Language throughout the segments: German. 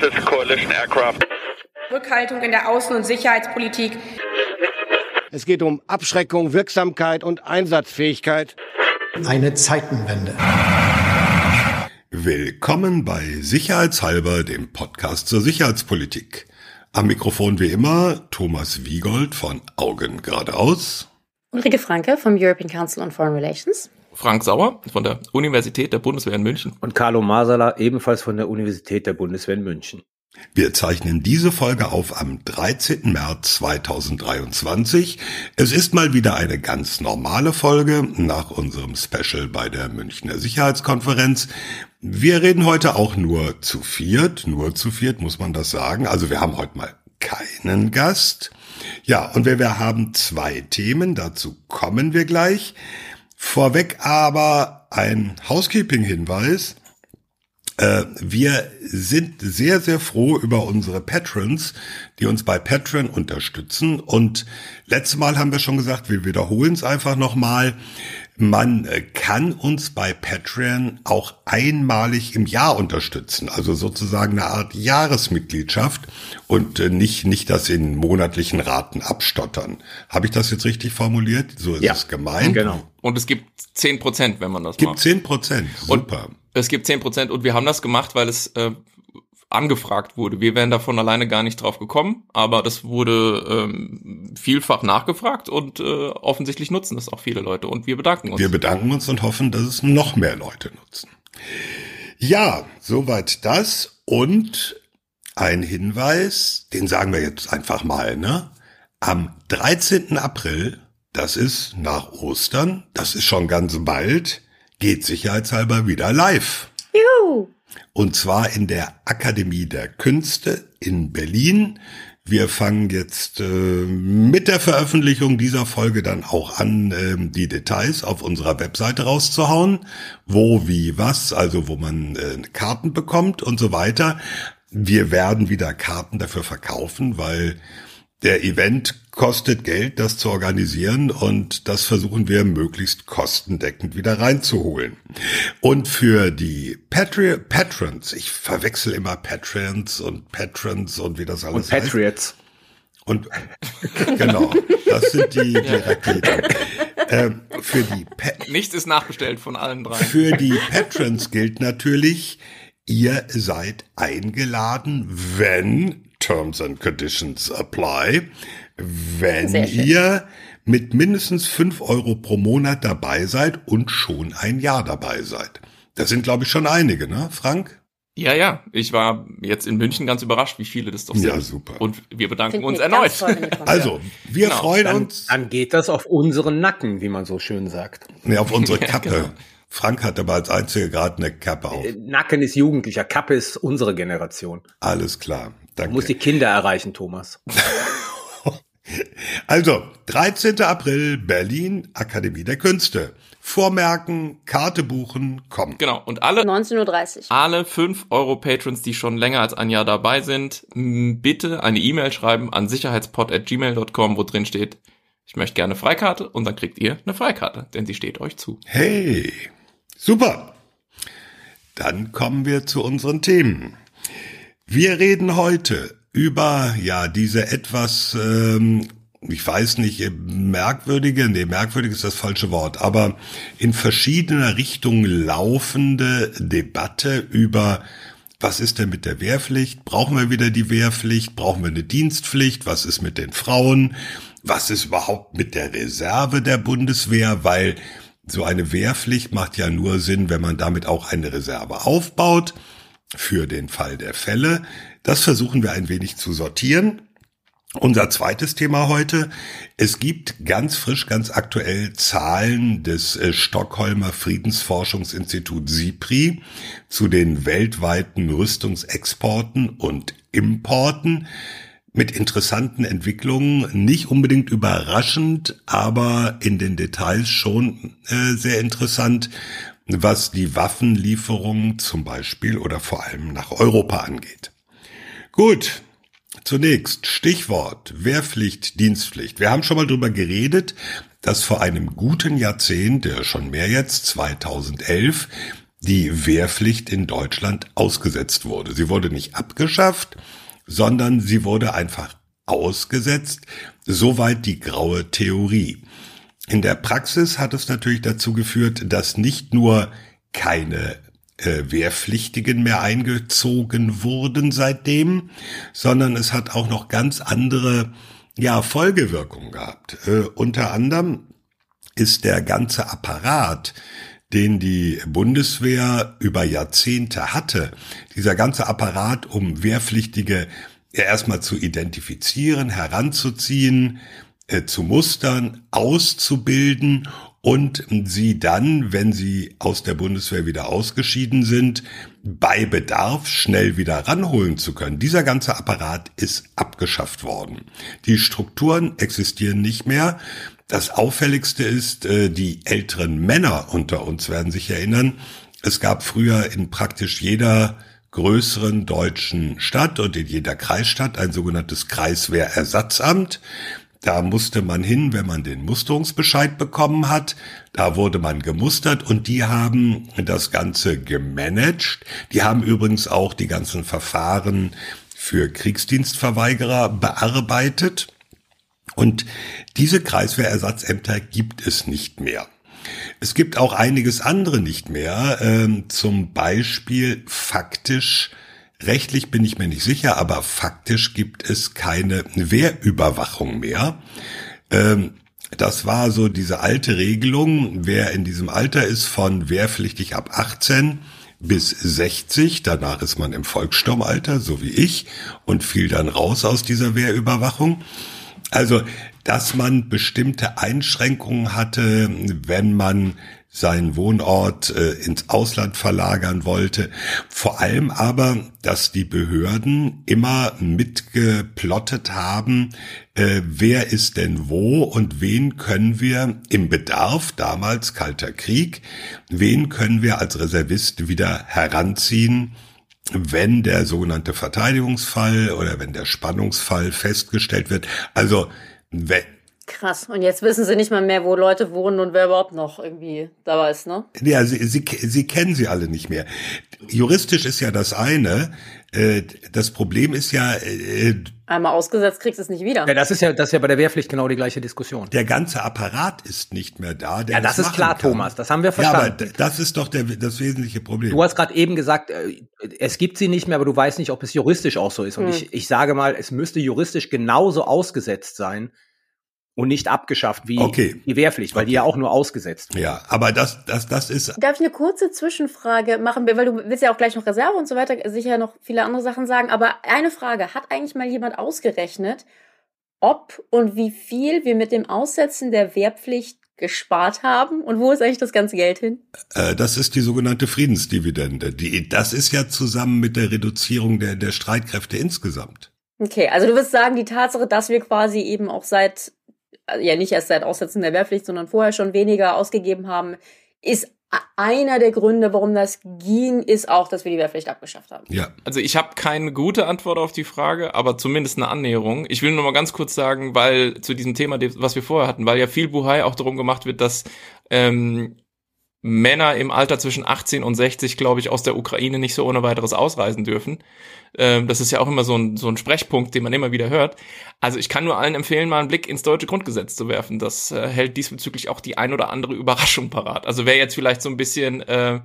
This is coalition aircraft. Rückhaltung in der Außen- und Sicherheitspolitik. Es geht um Abschreckung, Wirksamkeit und Einsatzfähigkeit. Eine Zeitenwende. Willkommen bei Sicherheitshalber, dem Podcast zur Sicherheitspolitik. Am Mikrofon wie immer Thomas Wiegold von Augen geradeaus. Ulrike Franke vom European Council on Foreign Relations. Frank Sauer von der Universität der Bundeswehr in München. Und Carlo Masala ebenfalls von der Universität der Bundeswehr in München. Wir zeichnen diese Folge auf am 13. März 2023. Es ist mal wieder eine ganz normale Folge nach unserem Special bei der Münchner Sicherheitskonferenz. Wir reden heute auch nur zu viert, nur zu viert muss man das sagen. Also wir haben heute mal keinen Gast. Ja, und wir, wir haben zwei Themen, dazu kommen wir gleich. Vorweg aber ein Housekeeping-Hinweis. Äh, wir sind sehr, sehr froh über unsere Patrons, die uns bei Patreon unterstützen. Und letztes Mal haben wir schon gesagt, wir wiederholen es einfach nochmal. Man äh, kann uns bei Patreon auch einmalig im Jahr unterstützen, also sozusagen eine Art Jahresmitgliedschaft und äh, nicht, nicht das in monatlichen Raten abstottern. Habe ich das jetzt richtig formuliert? So ist ja, es gemeint. Genau. Und es gibt zehn Prozent, wenn man das Gibt macht. zehn Prozent. Super. Und es gibt zehn Prozent und wir haben das gemacht, weil es äh, angefragt wurde. Wir wären davon alleine gar nicht drauf gekommen, aber das wurde ähm, vielfach nachgefragt und äh, offensichtlich nutzen das auch viele Leute und wir bedanken uns. Wir bedanken uns und hoffen, dass es noch mehr Leute nutzen. Ja, soweit das und ein Hinweis, den sagen wir jetzt einfach mal, ne? Am 13. April, das ist nach Ostern, das ist schon ganz bald, geht sicherheitshalber wieder live. Juhu! Und zwar in der Akademie der Künste in Berlin. Wir fangen jetzt äh, mit der Veröffentlichung dieser Folge dann auch an, äh, die Details auf unserer Webseite rauszuhauen. Wo, wie, was, also wo man äh, Karten bekommt und so weiter. Wir werden wieder Karten dafür verkaufen, weil der Event kostet Geld, das zu organisieren und das versuchen wir möglichst kostendeckend wieder reinzuholen. Und für die Patri Patrons, ich verwechsel immer Patrons und Patrons und wie das alles Und Patriots. heißt. Und genau, das sind die, die Raketen. Ähm, für die Pa- Nichts ist nachbestellt von allen drei. für die Patrons gilt natürlich, ihr seid eingeladen, wenn Terms and Conditions apply, wenn ihr mit mindestens fünf Euro pro Monat dabei seid und schon ein Jahr dabei seid. Das sind, glaube ich, schon einige, ne, Frank? Ja, ja, ich war jetzt in München ganz überrascht, wie viele das doch sind. Ja, super. Und wir bedanken Finden uns erneut. Also, wir Genau, freuen Dann, uns dann geht das auf unseren Nacken, wie man so schön sagt. nee, auf unsere Ja, Kappe. genau. Frank hat aber als einziger gerade eine Kappe auf. Äh, Nacken ist Jugendlicher, Kappe ist unsere Generation. Alles klar. Du Danke. musst die Kinder erreichen, Thomas. Also, 13. April, Berlin, Akademie der Künste. Vormerken, Karte buchen, kommt. Genau. Und alle 19.30 Uhr. alle 5 Euro Patrons, die schon länger als ein Jahr dabei sind, bitte eine E-Mail schreiben an sicherheitspod.gmail.com, wo drin steht, ich möchte gerne Freikarte und dann kriegt ihr eine Freikarte, denn sie steht euch zu. Hey, super. Dann kommen wir zu unseren Themen. Wir reden heute über, ja, diese etwas, ähm, ich weiß nicht, merkwürdige, nee, merkwürdig ist das falsche Wort, aber in verschiedener Richtung laufende Debatte über was ist denn mit der Wehrpflicht? Brauchen wir wieder die Wehrpflicht? Brauchen wir eine Dienstpflicht? Was ist mit den Frauen? Was ist überhaupt mit der Reserve der Bundeswehr? Weil so eine Wehrpflicht macht ja nur Sinn, wenn man damit auch eine Reserve aufbaut für den Fall der Fälle. Das versuchen wir ein wenig zu sortieren. Unser zweites Thema heute. Es gibt ganz frisch, ganz aktuell Zahlen des äh, Stockholmer Friedensforschungsinstitut SIPRI zu den weltweiten Rüstungsexporten und Importen mit interessanten Entwicklungen, nicht unbedingt überraschend, aber in den Details schon äh, sehr interessant, was die Waffenlieferungen zum Beispiel oder vor allem nach Europa angeht. Gut, zunächst Stichwort Wehrpflicht, Dienstpflicht. Wir haben schon mal drüber geredet, dass vor einem guten Jahrzehnt, der schon mehr jetzt, 2011, die Wehrpflicht in Deutschland ausgesetzt wurde. Sie wurde nicht abgeschafft, sondern sie wurde einfach ausgesetzt. Soweit die graue Theorie. In der Praxis hat es natürlich dazu geführt, dass nicht nur keine äh, Wehrpflichtigen mehr eingezogen wurden seitdem, sondern es hat auch noch ganz andere ja, Folgewirkungen gehabt. Äh, unter anderem ist der ganze Apparat, den die Bundeswehr über Jahrzehnte hatte, dieser ganze Apparat, um Wehrpflichtige erstmal zu identifizieren, heranzuziehen, zu mustern, auszubilden und sie dann, wenn sie aus der Bundeswehr wieder ausgeschieden sind, bei Bedarf schnell wieder ranholen zu können. Dieser ganze Apparat ist abgeschafft worden. Die Strukturen existieren nicht mehr. Das Auffälligste ist, äh, die älteren Männer unter uns werden sich erinnern, es gab früher in praktisch jeder größeren deutschen Stadt und in jeder Kreisstadt ein sogenanntes Kreiswehrersatzamt. Da musste man hin, wenn man den Musterungsbescheid bekommen hat. Da wurde man gemustert und die haben das Ganze gemanagt. Die haben übrigens auch die ganzen Verfahren für Kriegsdienstverweigerer bearbeitet. Und diese Kreiswehrersatzämter gibt es nicht mehr. Es gibt auch einiges andere nicht mehr, ähm, zum Beispiel faktisch, rechtlich bin ich mir nicht sicher, aber faktisch gibt es keine Wehrüberwachung mehr. Ähm, das war so diese alte Regelung, wer in diesem Alter ist von wehrpflichtig ab 18 bis 60, danach ist man im Volkssturmalter, so wie ich, und fiel dann raus aus dieser Wehrüberwachung. Also, dass man bestimmte Einschränkungen hatte, wenn man seinen Wohnort äh, ins Ausland verlagern wollte. Vor allem aber, dass die Behörden immer mitgeplottet haben, äh, wer ist denn wo und wen können wir im Bedarf, damals Kalter Krieg, wen können wir als Reservist wieder heranziehen, wenn der sogenannte Verteidigungsfall oder wenn der Spannungsfall festgestellt wird. Also wenn, Krass. Und jetzt wissen sie nicht mal mehr, wo Leute wohnen und wer überhaupt noch irgendwie dabei ist, ne? Ja, sie, sie, sie kennen sie alle nicht mehr. Juristisch ist ja das eine. Äh, das Problem ist ja. Äh, Einmal ausgesetzt kriegst du es nicht wieder. Ja, das ist ja, das ist ja bei der Wehrpflicht genau die gleiche Diskussion. Der ganze Apparat ist nicht mehr da. ja, das, das ist klar, kann. Thomas. Das haben wir verstanden. Ja, aber das ist doch der, das wesentliche Problem. Du hast gerade eben gesagt, äh, es gibt sie nicht mehr, aber du weißt nicht, ob es juristisch auch so ist. Und hm. ich, ich sage mal, es müsste juristisch genauso ausgesetzt sein und nicht abgeschafft wie okay. die Wehrpflicht, weil okay. die ja auch nur ausgesetzt wird. Ja, aber das, das, das ist. Darf ich eine kurze Zwischenfrage machen, weil du willst ja auch gleich noch Reserve und so weiter, sicher noch viele andere Sachen sagen, aber eine Frage, hat eigentlich mal jemand ausgerechnet, ob und wie viel wir mit dem Aussetzen der Wehrpflicht gespart haben und wo ist eigentlich das ganze Geld hin? Äh, das ist die sogenannte Friedensdividende. Die, das ist ja zusammen mit der Reduzierung der, der Streitkräfte insgesamt. Okay, also du wirst sagen, die Tatsache, dass wir quasi eben auch seit ja nicht erst seit Aussetzen der Wehrpflicht, sondern vorher schon weniger ausgegeben haben, ist einer der Gründe, warum das ging, ist auch, dass wir die Wehrpflicht abgeschafft haben. Ja. Also ich habe keine gute Antwort auf die Frage, aber zumindest eine Annäherung. Ich will nur mal ganz kurz sagen, weil zu diesem Thema, was wir vorher hatten, weil ja viel Buhai auch darum gemacht wird, dass ähm, Männer im Alter zwischen 18 und 60, glaube ich, aus der Ukraine nicht so ohne weiteres ausreisen dürfen. Ähm, das ist ja auch immer so ein, so ein Sprechpunkt, den man immer wieder hört. Also ich kann nur allen empfehlen, mal einen Blick ins deutsche Grundgesetz zu werfen. Das äh, hält diesbezüglich auch die ein oder andere Überraschung parat. Also wer jetzt vielleicht so ein bisschen äh,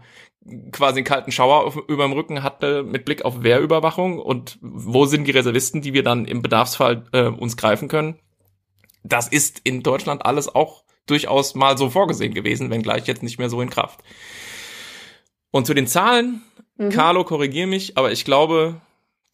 quasi einen kalten Schauer auf, über dem Rücken hatte mit Blick auf Wehrüberwachung und wo sind die Reservisten, die wir dann im Bedarfsfall äh, uns greifen können. Das ist in Deutschland alles auch durchaus mal so vorgesehen gewesen, wenngleich jetzt nicht mehr so in Kraft. Und zu den Zahlen, mhm. Carlo, korrigier mich, aber ich glaube,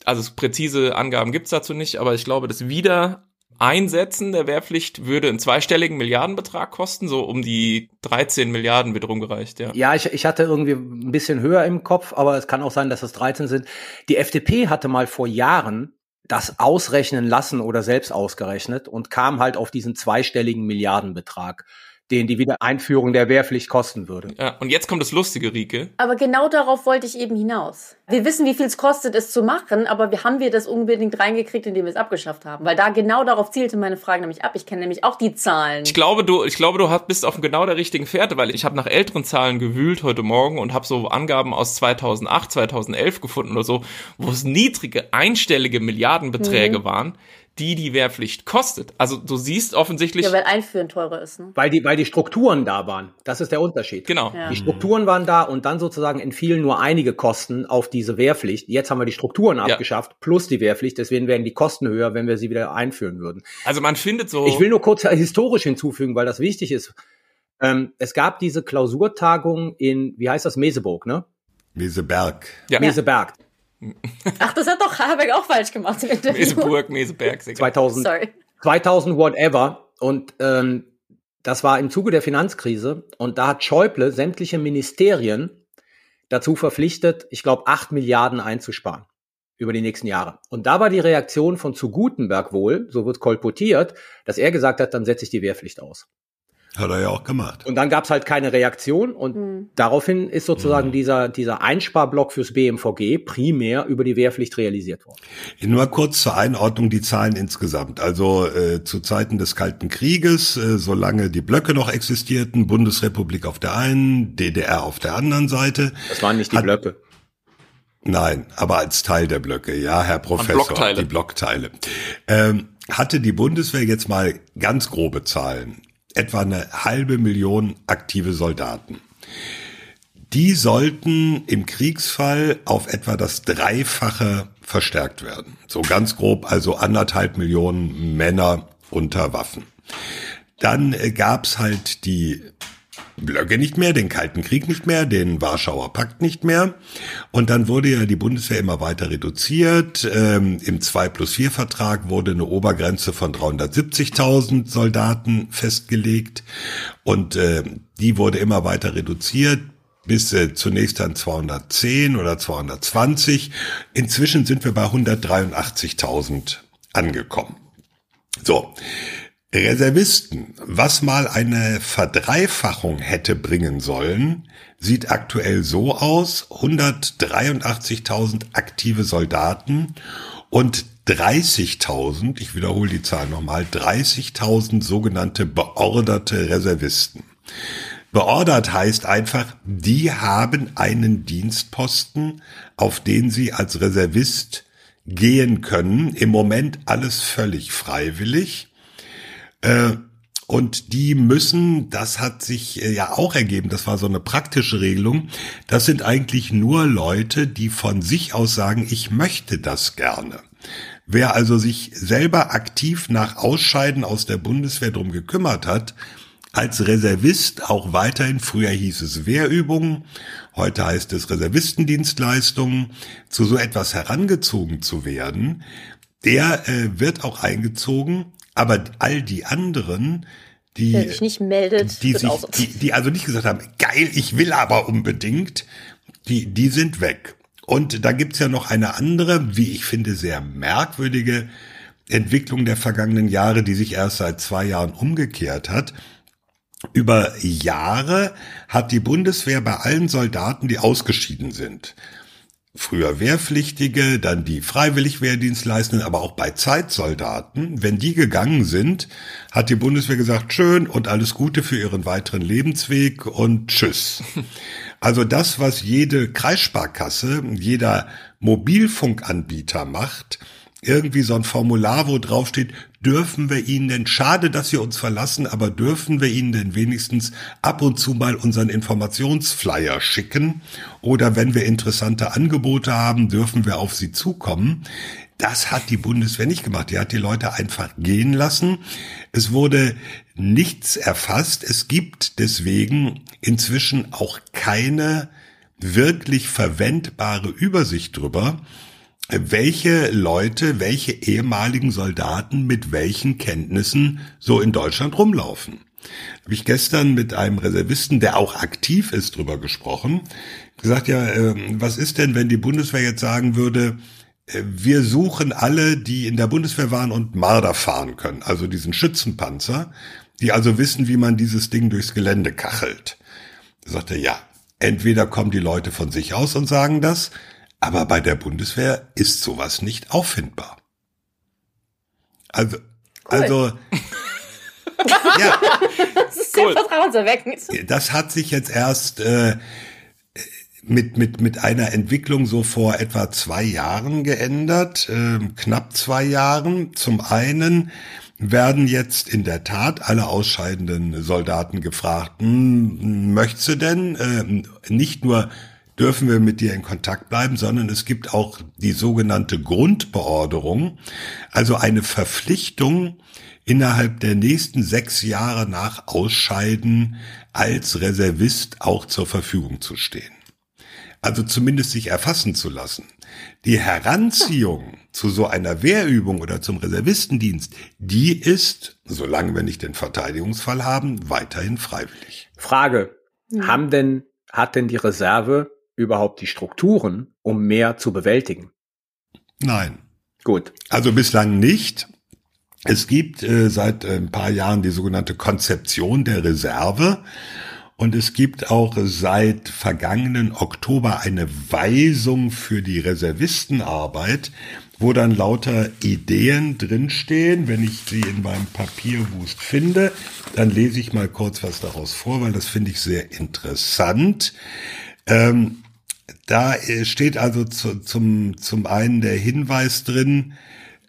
also präzise Angaben gibt's dazu nicht, aber ich glaube, das Wiedereinsetzen der Wehrpflicht würde einen zweistelligen Milliardenbetrag kosten, so um die 13 Milliarden wird rumgereicht, ja. Ja, ich, ich hatte irgendwie ein bisschen höher im Kopf, aber es kann auch sein, dass es 13 sind. Die FDP hatte mal vor Jahren das ausrechnen lassen oder selbst ausgerechnet und kam halt auf diesen zweistelligen Milliardenbetrag. Den die Wiedereinführung der Wehrpflicht kosten würde. Ja, und jetzt kommt das Lustige, Rike. Aber genau darauf wollte ich eben hinaus. Wir wissen, wie viel es kostet, es zu machen, aber wir haben wir das unbedingt reingekriegt, indem wir es abgeschafft haben. Weil da genau darauf zielte meine Frage nämlich ab. Ich kenne nämlich auch die Zahlen. Ich glaube, du, ich glaube, du hast, bist auf genau der richtigen Fährte, weil ich habe nach älteren Zahlen gewühlt heute Morgen und habe so Angaben aus 2008, 2011 gefunden oder so, wo es niedrige, einstellige Milliardenbeträge mhm. waren die die Wehrpflicht kostet. Also du siehst offensichtlich. Ja, weil Einführen teurer ist, ne? Weil die, weil die Strukturen da waren. Das ist der Unterschied. Genau. Ja. Die Strukturen waren da und dann sozusagen entfielen nur einige Kosten auf diese Wehrpflicht. Jetzt haben wir die Strukturen ja. abgeschafft plus die Wehrpflicht. Deswegen werden die Kosten höher, wenn wir sie wieder einführen würden. Also man findet so. Ich will nur kurz historisch hinzufügen, weil das wichtig ist. Ähm, es gab diese Klausurtagung in, wie heißt das, Meseburg, ne? Meseberg. Ja. Meseberg. Ach, das hat doch Habeck auch falsch gemacht. Meseburg, Meseberg. 2000, Sorry. 2000 whatever. Und ähm, das war im Zuge der Finanzkrise. Und da hat Schäuble sämtliche Ministerien dazu verpflichtet, ich glaube, acht Milliarden einzusparen über die nächsten Jahre. Und da war die Reaktion von zu Gutenberg wohl, so wird kolportiert, dass er gesagt hat, dann setze ich die Wehrpflicht aus. Hat er ja auch gemacht. Und dann gab es halt keine Reaktion und mhm. daraufhin ist sozusagen mhm. dieser, dieser Einsparblock fürs BMVG primär über die Wehrpflicht realisiert worden. Nur kurz zur Einordnung die Zahlen insgesamt. Also äh, zu Zeiten des Kalten Krieges, äh, solange die Blöcke noch existierten, Bundesrepublik auf der einen, DDR auf der anderen Seite. Das waren nicht die hat, Blöcke. Nein, aber als Teil der Blöcke, ja, Herr Professor, Blockteile. die Blockteile. Ähm, hatte die Bundeswehr jetzt mal ganz grobe Zahlen etwa eine halbe Million aktive Soldaten. Die sollten im Kriegsfall auf etwa das Dreifache verstärkt werden. So ganz grob, also anderthalb Millionen Männer unter Waffen. Dann äh, gab's halt die Blöcke nicht mehr, den Kalten Krieg nicht mehr, den Warschauer Pakt nicht mehr. Und dann wurde ja die Bundeswehr immer weiter reduziert. Ähm, Im 2 plus 4 Vertrag wurde eine Obergrenze von 370.000 Soldaten festgelegt. Und äh, die wurde immer weiter reduziert bis äh, zunächst dann 210 oder 220. Inzwischen sind wir bei 183.000 angekommen. So. Reservisten, was mal eine Verdreifachung hätte bringen sollen, sieht aktuell so aus, 183.000 aktive Soldaten und 30.000, ich wiederhole die Zahl nochmal, 30.000 sogenannte beorderte Reservisten. Beordert heißt einfach, die haben einen Dienstposten, auf den sie als Reservist gehen können. Im Moment alles völlig freiwillig. Äh, und die müssen, das hat sich äh, ja auch ergeben, das war so eine praktische Regelung, das sind eigentlich nur Leute, die von sich aus sagen, ich möchte das gerne. Wer also sich selber aktiv nach Ausscheiden aus der Bundeswehr drum gekümmert hat, als Reservist auch weiterhin, früher hieß es Wehrübungen, heute heißt es Reservistendienstleistungen, zu so etwas herangezogen zu werden, der äh, wird auch eingezogen aber all die anderen, die sich nicht meldet, die, sich, die, die also nicht gesagt haben, geil, ich will aber unbedingt, die, die sind weg. Und da gibt's ja noch eine andere, wie ich finde, sehr merkwürdige Entwicklung der vergangenen Jahre, die sich erst seit zwei Jahren umgekehrt hat. Über Jahre hat die Bundeswehr bei allen Soldaten, die ausgeschieden sind, früher Wehrpflichtige, dann die Freiwilligwehrdienstleistenden, aber auch bei Zeitsoldaten, wenn die gegangen sind, hat die Bundeswehr gesagt, schön und alles Gute für ihren weiteren Lebensweg und tschüss. Also das, was jede Kreissparkasse, jeder Mobilfunkanbieter macht, irgendwie so ein Formular, wo drauf steht, dürfen wir Ihnen denn, schade, dass Sie uns verlassen, aber dürfen wir Ihnen denn wenigstens ab und zu mal unseren Informationsflyer schicken? Oder wenn wir interessante Angebote haben, dürfen wir auf Sie zukommen? Das hat die Bundeswehr nicht gemacht. Die hat die Leute einfach gehen lassen. Es wurde nichts erfasst. Es gibt deswegen inzwischen auch keine wirklich verwendbare Übersicht drüber, welche Leute, welche ehemaligen Soldaten mit welchen Kenntnissen so in Deutschland rumlaufen. Habe ich gestern mit einem Reservisten, der auch aktiv ist, drüber gesprochen. Gesagt, ja, äh, was ist denn, wenn die Bundeswehr jetzt sagen würde, äh, wir suchen alle, die in der Bundeswehr waren und Marder fahren können, also diesen Schützenpanzer. die also wissen, wie man dieses Ding durchs Gelände kachelt. Da sagt er, ja, entweder kommen die Leute von sich aus und sagen das, aber bei der Bundeswehr ist sowas nicht auffindbar. Also, cool. also, ja. Das ist sehr cool. vertrauenserweckend. Das hat sich jetzt erst äh, mit, mit, mit einer Entwicklung so vor etwa zwei Jahren geändert, äh, knapp zwei Jahren. Zum einen werden jetzt in der Tat alle ausscheidenden Soldaten gefragt, hm, möchtest du denn äh, nicht nur dürfen wir mit dir in Kontakt bleiben, sondern es gibt auch die sogenannte Grundbeorderung, also eine Verpflichtung, innerhalb der nächsten sechs Jahre nach Ausscheiden als Reservist auch zur Verfügung zu stehen also zumindest sich erfassen zu lassen. Die Heranziehung zu so einer Wehrübung oder zum Reservistendienst, die ist, solange wir nicht den Verteidigungsfall haben, weiterhin freiwillig. Frage. Haben denn, hat denn die Reserve überhaupt die Strukturen, um mehr zu bewältigen? Nein. Gut. Also bislang nicht. Es gibt äh, seit äh, ein paar Jahren die sogenannte Konzeption der Reserve. Und es gibt auch seit vergangenen Oktober eine Weisung für die Reservistenarbeit, wo dann lauter Ideen drinstehen. Wenn ich sie in meinem Papierwust finde, dann lese ich mal kurz was daraus vor, weil das finde ich sehr interessant. Ähm, da steht also zu, zum, zum einen der Hinweis drin,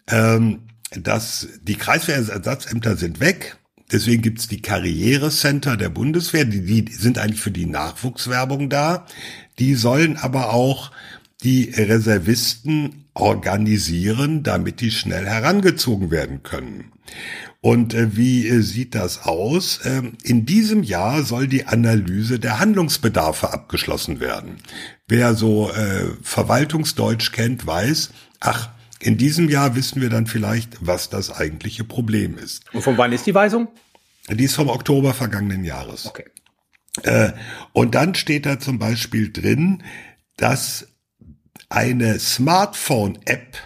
ähm, dass die Kreiswehrersatzämter sind weg Deswegen gibt's die Karrierecenter der Bundeswehr, die, die sind eigentlich für die Nachwuchswerbung da. Die sollen aber auch die Reservisten organisieren, damit die schnell herangezogen werden können. Und äh, wie äh, sieht das aus? Ähm, in diesem Jahr soll die Analyse der Handlungsbedarfe abgeschlossen werden. Wer so äh, Verwaltungsdeutsch kennt, weiß, ach, in diesem Jahr wissen wir dann vielleicht, was das eigentliche Problem ist. Und von wann ist die Weisung? Die ist vom Oktober vergangenen Jahres. Okay. Äh, und dann steht da zum Beispiel drin, dass eine Smartphone-App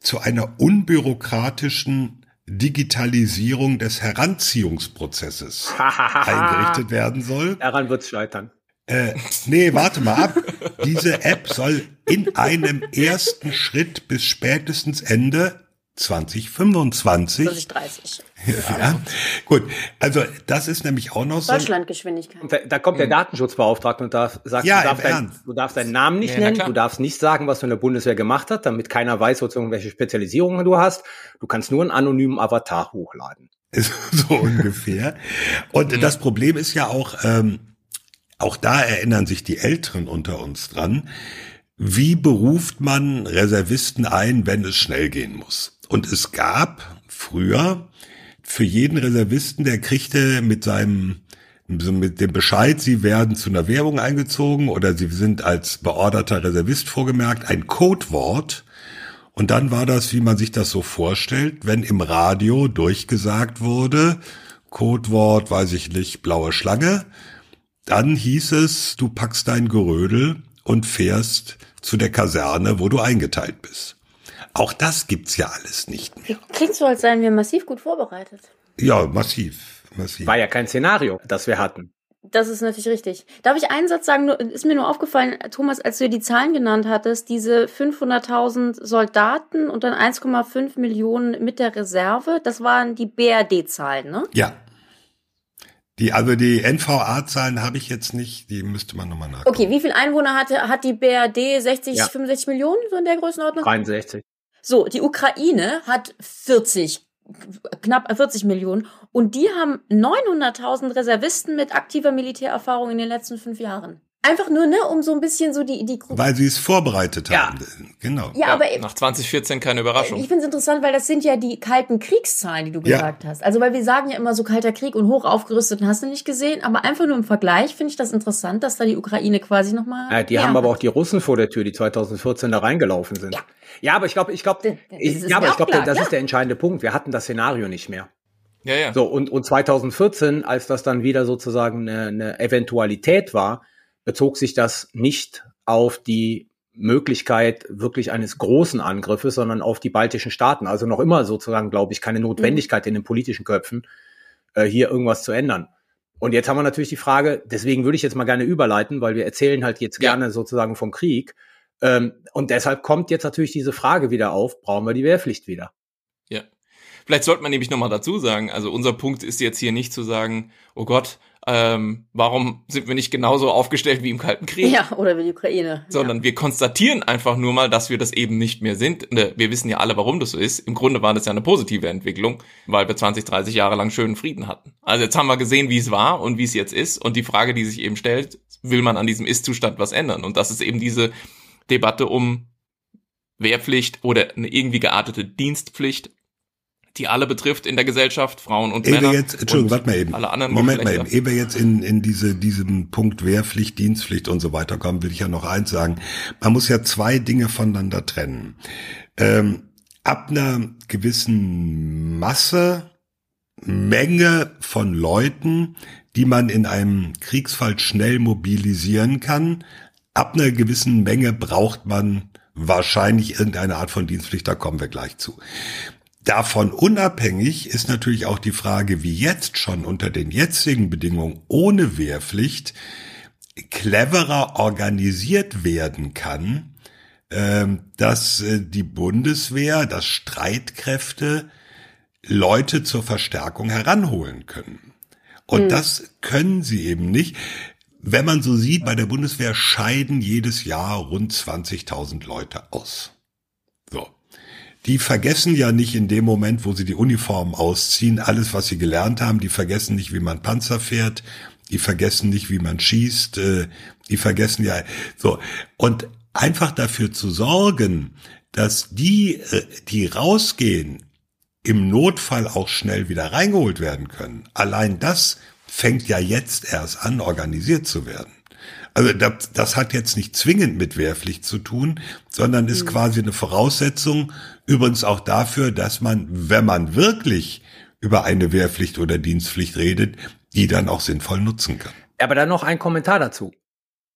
zu einer unbürokratischen Digitalisierung des Heranziehungsprozesses eingerichtet werden soll. Daran wird's scheitern. Äh, nee, warte mal ab. Diese App soll in einem ersten Schritt bis spätestens Ende 2025. 2030. Ja, gut. Also das ist nämlich auch noch so. Deutschlandgeschwindigkeit. Da, da kommt der mhm. Datenschutzbeauftragte und darf, sagt, ja, du, darfst dein, du darfst deinen Namen nicht ja, nennen, du darfst nicht sagen, was du in der Bundeswehr gemacht hast, damit keiner weiß, sozusagen, welche Spezialisierungen du hast. Du kannst nur einen anonymen Avatar hochladen. so ungefähr. Und mhm. das Problem ist ja auch, ähm, auch da erinnern sich die Älteren unter uns dran, wie beruft man Reservisten ein, wenn es schnell gehen muss? Und es gab früher für jeden Reservisten, der kriegte mit seinem mit dem Bescheid, sie werden zu einer Werbung eingezogen oder sie sind als beorderter Reservist vorgemerkt, ein Codewort. Und dann war das, wie man sich das so vorstellt, wenn im Radio durchgesagt wurde, Codewort, weiß ich nicht, blaue Schlange, dann hieß es, du packst dein Gerödel und fährst zu der Kaserne, wo du eingeteilt bist. Auch das gibt's ja alles nicht mehr. Klingt so, als seien wir massiv gut vorbereitet. Ja, massiv, massiv. War ja kein Szenario, das wir hatten. Das ist natürlich richtig. Darf ich einen Satz sagen? Ist mir nur aufgefallen, Thomas, als du die Zahlen genannt hattest, diese 500.000 Soldaten und dann 1,5 Millionen mit der Reserve, das waren die BRD-Zahlen, ne? Ja. Die, also die NVA-Zahlen habe ich jetzt nicht, die müsste man nochmal nachgucken. Okay, wie viel Einwohner hatte, hat die BRD? 60, ja. 65 Millionen, so in der Größenordnung? 63. So, die Ukraine hat 40, knapp 40 Millionen und die haben 900.000 Reservisten mit aktiver Militärerfahrung in den letzten fünf Jahren. Einfach nur, ne, um so ein bisschen so die, die Weil sie es vorbereitet haben. Ja. Genau. Ja, ja, aber nach 2014 keine Überraschung. Ich finde es interessant, weil das sind ja die kalten Kriegszahlen, die du ja. gesagt hast. Also, weil wir sagen ja immer so kalter Krieg und hoch aufgerüstet hast du nicht gesehen, aber einfach nur im Vergleich finde ich das interessant, dass da die Ukraine quasi nochmal. Ja, die haben aber auch die Russen vor der Tür, die 2014 da reingelaufen sind. Ja, ja aber ich glaube, ich glaube, ja, aber ich glaube, das ist der entscheidende Punkt. Wir hatten das Szenario nicht mehr. Ja, ja. So, und, und 2014, als das dann wieder sozusagen eine, eine Eventualität war, bezog sich das nicht auf die Möglichkeit wirklich eines großen Angriffes, sondern auf die baltischen Staaten. Also noch immer sozusagen, glaube ich, keine Notwendigkeit in den politischen Köpfen, äh, hier irgendwas zu ändern. Und jetzt haben wir natürlich die Frage, deswegen würde ich jetzt mal gerne überleiten, weil wir erzählen halt jetzt gerne sozusagen vom Krieg. Ähm, und deshalb kommt jetzt natürlich diese Frage wieder auf, brauchen wir die Wehrpflicht wieder? Ja. Vielleicht sollte man nämlich nochmal dazu sagen, also unser Punkt ist jetzt hier nicht zu sagen, oh Gott, ähm, warum sind wir nicht genauso aufgestellt wie im Kalten Krieg? Ja, oder wie die Ukraine. Sondern ja. wir konstatieren einfach nur mal, dass wir das eben nicht mehr sind. Ne, Wir wissen ja alle, warum das so ist. Im Grunde war das ja eine positive Entwicklung, weil wir 20, 30 Jahre lang schönen Frieden hatten. Also jetzt haben wir gesehen, wie es war und wie es jetzt ist. Und die Frage, die sich eben stellt, will man an diesem Ist-Zustand was ändern? Und das ist eben diese Debatte um Wehrpflicht oder eine irgendwie geartete Dienstpflicht die alle betrifft in der Gesellschaft, Frauen und ehe Männer. wir jetzt, Entschuldigung, warte mal eben. Alle anderen Moment mal eben. Ehe wir jetzt in, in diese, diesem Punkt Wehrpflicht, Dienstpflicht und so weiter kommen, will ich ja noch eins sagen. Man muss ja zwei Dinge voneinander trennen. Ähm, ab einer gewissen Masse, Menge von Leuten, die man in einem Kriegsfall schnell mobilisieren kann, ab einer gewissen Menge braucht man wahrscheinlich irgendeine Art von Dienstpflicht, da kommen wir gleich zu. Davon unabhängig ist natürlich auch die Frage, wie jetzt schon unter den jetzigen Bedingungen ohne Wehrpflicht cleverer organisiert werden kann, ähm, dass äh, die Bundeswehr, dass Streitkräfte Leute zur Verstärkung heranholen können. Und das können sie eben nicht. Wenn man so sieht, bei der Bundeswehr scheiden jedes Jahr rund 20.000 Leute aus. So. Die vergessen ja nicht in dem Moment, wo sie die Uniform ausziehen, alles, was sie gelernt haben. Die vergessen nicht, wie man Panzer fährt. Die vergessen nicht, wie man schießt. äh, Die vergessen ja, so. Und einfach dafür zu sorgen, dass die, äh, die rausgehen, im Notfall auch schnell wieder reingeholt werden können. Allein das fängt ja jetzt erst an, organisiert zu werden. Also das, das hat jetzt nicht zwingend mit Wehrpflicht zu tun, sondern ist quasi eine Voraussetzung, übrigens auch dafür, dass man, wenn man wirklich über eine Wehrpflicht oder Dienstpflicht redet, die dann auch sinnvoll nutzen kann. Aber dann noch ein Kommentar dazu.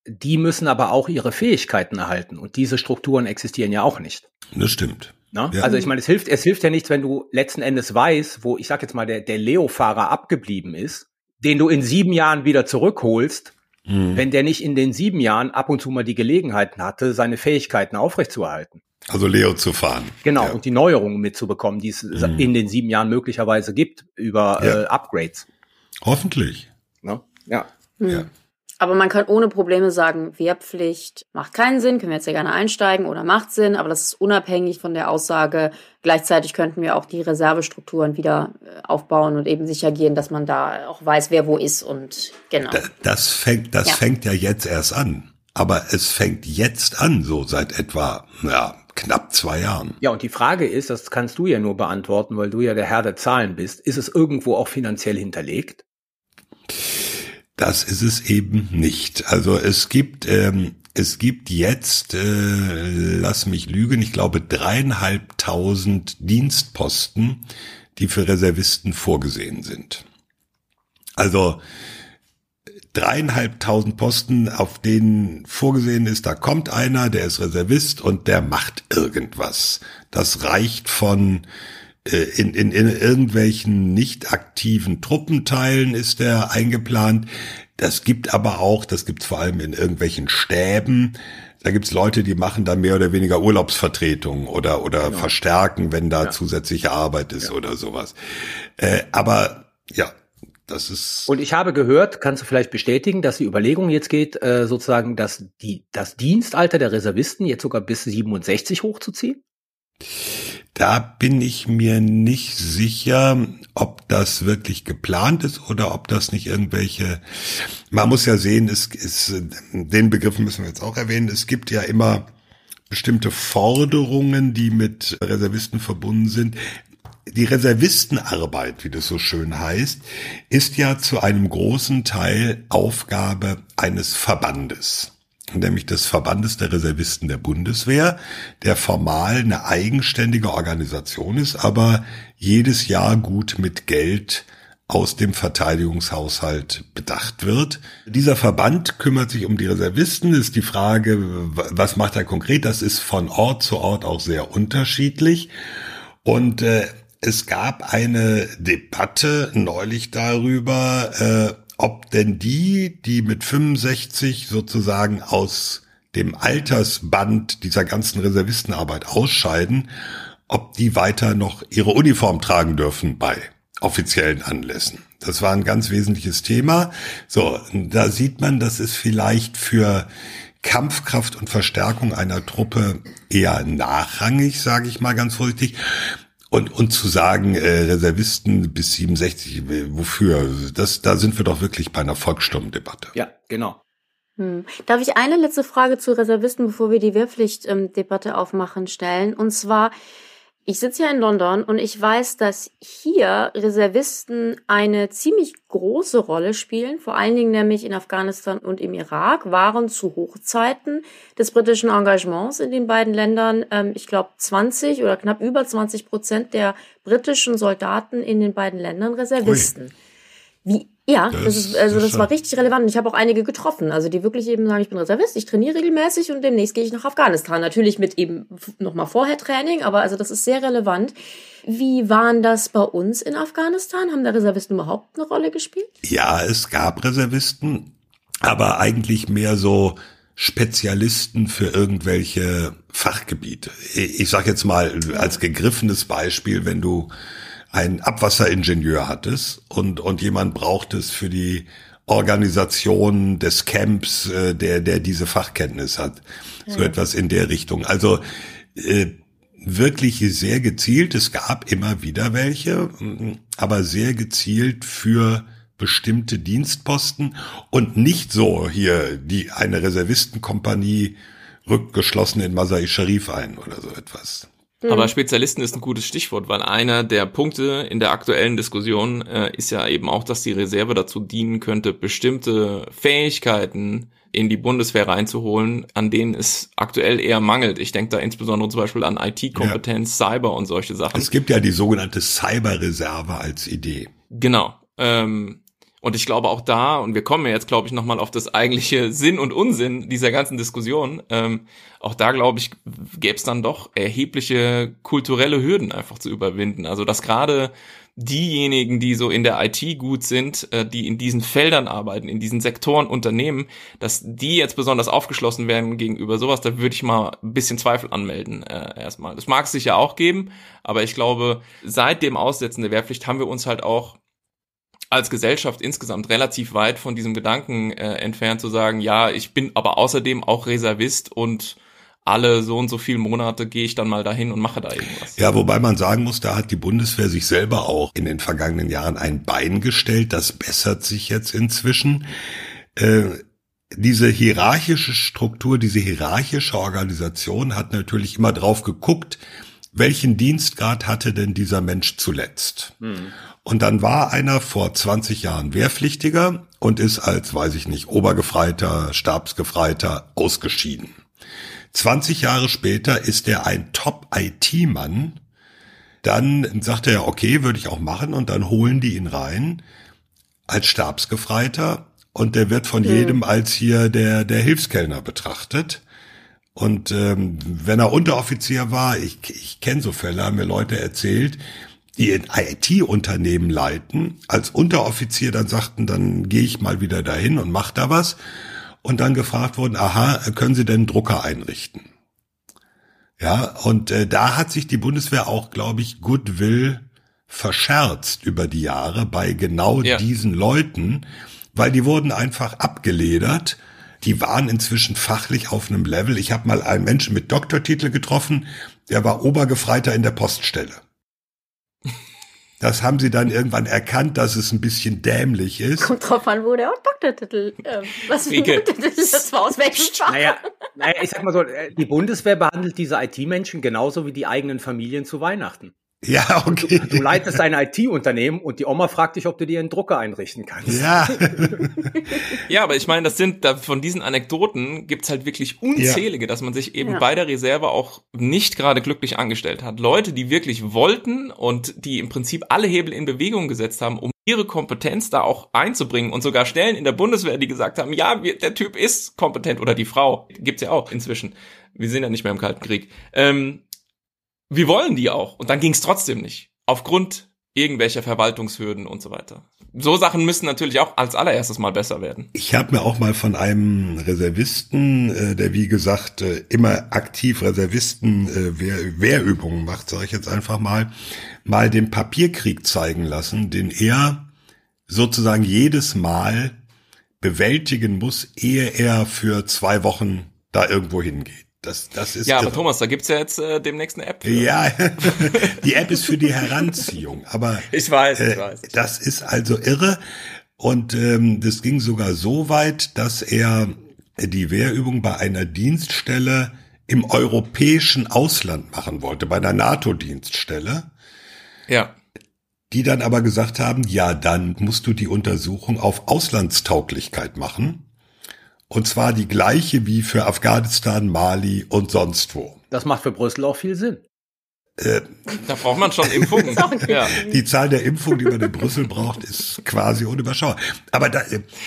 Die müssen aber auch ihre Fähigkeiten erhalten und diese Strukturen existieren ja auch nicht. Das stimmt. Ja. Also ich meine, es hilft, es hilft ja nichts, wenn du letzten Endes weißt, wo ich sag jetzt mal der, der Leo-Fahrer abgeblieben ist, den du in sieben Jahren wieder zurückholst, wenn der nicht in den sieben Jahren ab und zu mal die Gelegenheiten hatte, seine Fähigkeiten aufrechtzuerhalten. Also Leo zu fahren. Genau, Ja. Mhm. und die Neuerungen mitzubekommen, die es in den sieben Jahren möglicherweise gibt über Ja. äh, Upgrades. Hoffentlich. Ne? Ja. Ja. Aber man kann ohne Probleme sagen, Wehrpflicht macht keinen Sinn, können wir jetzt ja gerne einsteigen oder macht Sinn, aber das ist unabhängig von der Aussage. Gleichzeitig könnten wir auch die Reservestrukturen wieder äh, aufbauen und eben sicher gehen, dass man da auch weiß, wer wo ist und genau. Da- Das fängt, das Ja. fängt ja jetzt erst an. Aber es fängt jetzt an, so seit etwa, ja, knapp zwei Jahren. Ja, und die Frage ist, das kannst du ja nur beantworten, weil du ja der Herr der Zahlen bist, ist es irgendwo auch finanziell hinterlegt? Das ist es eben nicht. Also es gibt, ähm, es gibt jetzt, äh, lass mich lügen, ich glaube dreieinhalbtausend Dienstposten, die für Reservisten vorgesehen sind. Also dreieinhalbtausend Posten, auf denen vorgesehen ist, da kommt einer, der ist Reservist und der macht irgendwas. Das reicht von in, in, in irgendwelchen nicht aktiven Truppenteilen ist der eingeplant. Das gibt aber auch, das gibt's vor allem in irgendwelchen Stäben. Da gibt's Leute, die machen da mehr oder weniger Urlaubsvertretungen oder, oder verstärken, wenn da zusätzliche Arbeit ist oder sowas. Äh, aber ja, das ist. Und ich habe gehört, kannst du vielleicht bestätigen, dass die Überlegung jetzt geht, äh, sozusagen, dass die, das Dienstalter der Reservisten jetzt sogar bis 67 hochzuziehen? Da bin ich mir nicht sicher, ob das wirklich geplant ist oder ob das nicht irgendwelche. Man muss ja sehen, es ist, den Begriff müssen wir jetzt auch erwähnen. Es gibt ja immer bestimmte Forderungen, die mit Reservisten verbunden sind. Die Reservistenarbeit, wie das so schön heißt, ist ja zu einem großen Teil Aufgabe eines Verbandes nämlich des Verbandes der Reservisten der Bundeswehr, der formal eine eigenständige Organisation ist, aber jedes Jahr gut mit Geld aus dem Verteidigungshaushalt bedacht wird. Dieser Verband kümmert sich um die Reservisten. Ist die Frage, was macht er konkret? Das ist von Ort zu Ort auch sehr unterschiedlich. Und äh, es gab eine Debatte neulich darüber, äh, ob denn die, die mit 65 sozusagen aus dem Altersband dieser ganzen Reservistenarbeit ausscheiden, ob die weiter noch ihre Uniform tragen dürfen bei offiziellen Anlässen. Das war ein ganz wesentliches Thema. So, da sieht man, dass es vielleicht für Kampfkraft und Verstärkung einer Truppe eher nachrangig, sage ich mal ganz vorsichtig. Und, und zu sagen, äh, Reservisten bis 67, wofür? Das, da sind wir doch wirklich bei einer Volkssturmdebatte. Ja, genau. Hm. Darf ich eine letzte Frage zu Reservisten, bevor wir die Wehrpflichtdebatte ähm, aufmachen, stellen? Und zwar, ich sitze ja in London und ich weiß, dass hier Reservisten eine ziemlich große Rolle spielen, vor allen Dingen nämlich in Afghanistan und im Irak, waren zu Hochzeiten des britischen Engagements in den beiden Ländern, ähm, ich glaube 20 oder knapp über 20 Prozent der britischen Soldaten in den beiden Ländern Reservisten. Ui. Wie ja, das, das ist, also das war richtig relevant. Ich habe auch einige getroffen, also die wirklich eben sagen, ich bin Reservist, ich trainiere regelmäßig und demnächst gehe ich nach Afghanistan. Natürlich mit eben nochmal vorher Training, aber also das ist sehr relevant. Wie waren das bei uns in Afghanistan? Haben da Reservisten überhaupt eine Rolle gespielt? Ja, es gab Reservisten, aber eigentlich mehr so Spezialisten für irgendwelche Fachgebiete. Ich sage jetzt mal als gegriffenes Beispiel, wenn du ein Abwasseringenieur hattest und, und jemand braucht es für die Organisation des Camps, äh, der, der diese Fachkenntnis hat. So ja. etwas in der Richtung. Also äh, wirklich sehr gezielt. Es gab immer wieder welche, aber sehr gezielt für bestimmte Dienstposten und nicht so hier die eine Reservistenkompanie rückt geschlossen in Masai Sharif ein oder so etwas. Aber hm. Spezialisten ist ein gutes Stichwort, weil einer der Punkte in der aktuellen Diskussion äh, ist ja eben auch, dass die Reserve dazu dienen könnte, bestimmte Fähigkeiten in die Bundeswehr reinzuholen, an denen es aktuell eher mangelt. Ich denke da insbesondere zum Beispiel an IT-Kompetenz, ja. Cyber und solche Sachen. Es gibt ja die sogenannte Cyber-Reserve als Idee. Genau. Ähm, und ich glaube auch da, und wir kommen ja jetzt, glaube ich, nochmal auf das eigentliche Sinn und Unsinn dieser ganzen Diskussion, ähm, auch da, glaube ich, gäbe es dann doch erhebliche kulturelle Hürden einfach zu überwinden. Also dass gerade diejenigen, die so in der IT gut sind, äh, die in diesen Feldern arbeiten, in diesen Sektoren Unternehmen, dass die jetzt besonders aufgeschlossen werden gegenüber sowas, da würde ich mal ein bisschen Zweifel anmelden äh, erstmal. Das mag es sicher auch geben, aber ich glaube, seit dem Aussetzen der Wehrpflicht haben wir uns halt auch als Gesellschaft insgesamt relativ weit von diesem Gedanken äh, entfernt zu sagen, ja, ich bin aber außerdem auch Reservist und alle so und so viele Monate gehe ich dann mal dahin und mache da irgendwas. Ja, wobei man sagen muss, da hat die Bundeswehr sich selber auch in den vergangenen Jahren ein Bein gestellt. Das bessert sich jetzt inzwischen. Äh, diese hierarchische Struktur, diese hierarchische Organisation hat natürlich immer drauf geguckt, welchen Dienstgrad hatte denn dieser Mensch zuletzt? Hm. Und dann war einer vor 20 Jahren Wehrpflichtiger und ist als, weiß ich nicht, Obergefreiter, Stabsgefreiter ausgeschieden. 20 Jahre später ist er ein Top-IT-Mann. Dann sagt er, okay, würde ich auch machen und dann holen die ihn rein als Stabsgefreiter und der wird von mhm. jedem als hier der, der Hilfskellner betrachtet. Und ähm, wenn er Unteroffizier war, ich, ich kenne so Fälle, haben mir Leute erzählt, die in IT-Unternehmen leiten, als Unteroffizier dann sagten, dann gehe ich mal wieder dahin und mach da was. Und dann gefragt wurden, aha, können Sie denn Drucker einrichten? Ja, und äh, da hat sich die Bundeswehr auch, glaube ich, Goodwill verscherzt über die Jahre bei genau ja. diesen Leuten, weil die wurden einfach abgeledert. Die waren inzwischen fachlich auf einem Level. Ich habe mal einen Menschen mit Doktortitel getroffen, der war Obergefreiter in der Poststelle. Das haben sie dann irgendwann erkannt, dass es ein bisschen dämlich ist. Kommt drauf an, wo der Doktortitel, äh, was für ein Doktortitel das war, aus welchem Fach. Naja, naja, ich sag mal so, äh, die Bundeswehr behandelt diese IT-Menschen genauso wie die eigenen Familien zu Weihnachten. Ja, okay. Du, du leitest ein IT-Unternehmen und die Oma fragt dich, ob du dir einen Drucker einrichten kannst. Ja. ja, aber ich meine, das sind da von diesen Anekdoten gibt's halt wirklich unzählige, ja. dass man sich eben ja. bei der Reserve auch nicht gerade glücklich angestellt hat. Leute, die wirklich wollten und die im Prinzip alle Hebel in Bewegung gesetzt haben, um ihre Kompetenz da auch einzubringen und sogar Stellen in der Bundeswehr, die gesagt haben, ja, wir, der Typ ist kompetent oder die Frau, gibt's ja auch inzwischen. Wir sind ja nicht mehr im Kalten Krieg. Ähm, wir wollen die auch. Und dann ging es trotzdem nicht. aufgrund irgendwelcher Verwaltungshürden und so weiter. So Sachen müssen natürlich auch als allererstes mal besser werden. Ich habe mir auch mal von einem Reservisten, äh, der wie gesagt äh, immer aktiv Reservisten äh, Wehr, Wehrübungen macht, sage ich jetzt einfach mal, mal den Papierkrieg zeigen lassen, den er sozusagen jedes Mal bewältigen muss, ehe er für zwei Wochen da irgendwo hingeht. Das, das ist ja, aber irre. Thomas, da gibt's ja jetzt äh, demnächst eine App. für. Ja, die App ist für die Heranziehung, aber Ich weiß, ich äh, weiß. das ist also irre. Und ähm, das ging sogar so weit, dass er die Wehrübung bei einer Dienststelle im europäischen Ausland machen wollte, bei einer NATO-Dienststelle, Ja. die dann aber gesagt haben, ja, dann musst du die Untersuchung auf Auslandstauglichkeit machen. Und zwar die gleiche wie für Afghanistan, Mali und sonst wo. Das macht für Brüssel auch viel Sinn. Da braucht man schon Impfungen. ja. Die Zahl der Impfungen, die man in Brüssel braucht, ist quasi unüberschaubar. Aber da,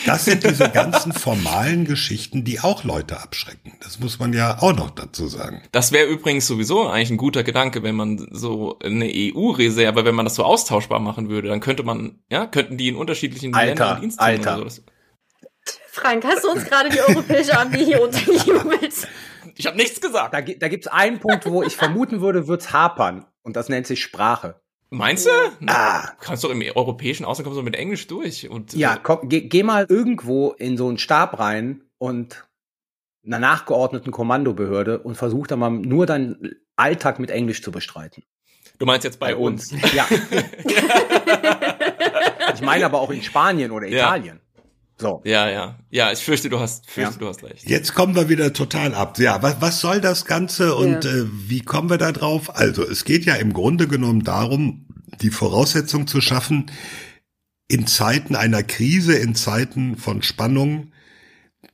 das sind diese ganzen formalen Geschichten, die auch Leute abschrecken. Das muss man ja auch noch dazu sagen. Das wäre übrigens sowieso eigentlich ein guter Gedanke, wenn man so eine EU-Reserve, wenn man das so austauschbar machen würde, dann könnte man, ja, könnten die in unterschiedlichen Alter, Ländern Dienst Alter. oder so. Frank, hast du uns gerade die europäische Armee hier unterjubelt? Ich habe nichts gesagt. Da, da gibt's einen Punkt, wo ich vermuten würde, wird's hapern. Und das nennt sich Sprache. Meinst du? Ah. Du kannst doch im europäischen Ausland kommst du mit Englisch durch und Ja, komm, geh, geh mal irgendwo in so einen Stab rein und einer nachgeordneten Kommandobehörde und versuch da mal nur deinen Alltag mit Englisch zu bestreiten. du meinst jetzt bei, uns. Ja. ich meine aber auch in Spanien oder Ja. So. Ja, ja. Ja, ich fürchte, du hast fürchte, Ja. du hast recht. Jetzt kommen wir wieder total ab. Ja, was, was soll das Ganze und Ja. äh, wie kommen wir da drauf? Also es geht ja im Grunde genommen darum, die Voraussetzung zu schaffen, in Zeiten einer Krise, in Zeiten von Spannung,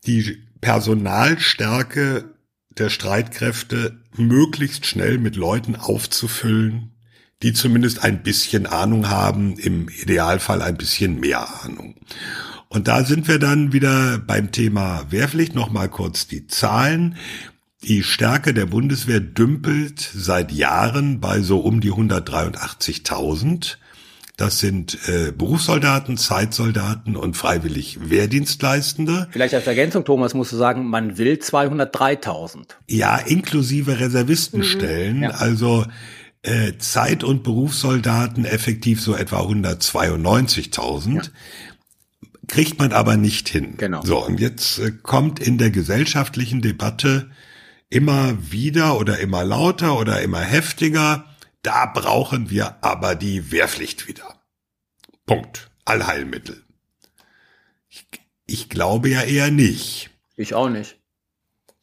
die Personalstärke der Streitkräfte möglichst schnell mit Leuten aufzufüllen, die zumindest ein bisschen Ahnung haben, im Idealfall ein bisschen mehr Ahnung. Und da sind wir dann wieder beim Thema Wehrpflicht. Nochmal kurz die Zahlen. Die Stärke der Bundeswehr dümpelt seit Jahren bei so um die 183.000. Das sind äh, Berufssoldaten, Zeitsoldaten und freiwillig Wehrdienstleistende. Vielleicht als Ergänzung, Thomas, musst du sagen, man will 203.000. Ja, inklusive Reservistenstellen. Ja. Also äh, Zeit- und Berufssoldaten effektiv so etwa 192.000. Kriegt man aber nicht hin. Genau. So, und jetzt äh, kommt in der gesellschaftlichen Debatte immer wieder oder immer lauter oder immer heftiger, da brauchen wir aber die Wehrpflicht wieder. Punkt. Allheilmittel. Ich, ich glaube ja eher nicht. Ich auch nicht.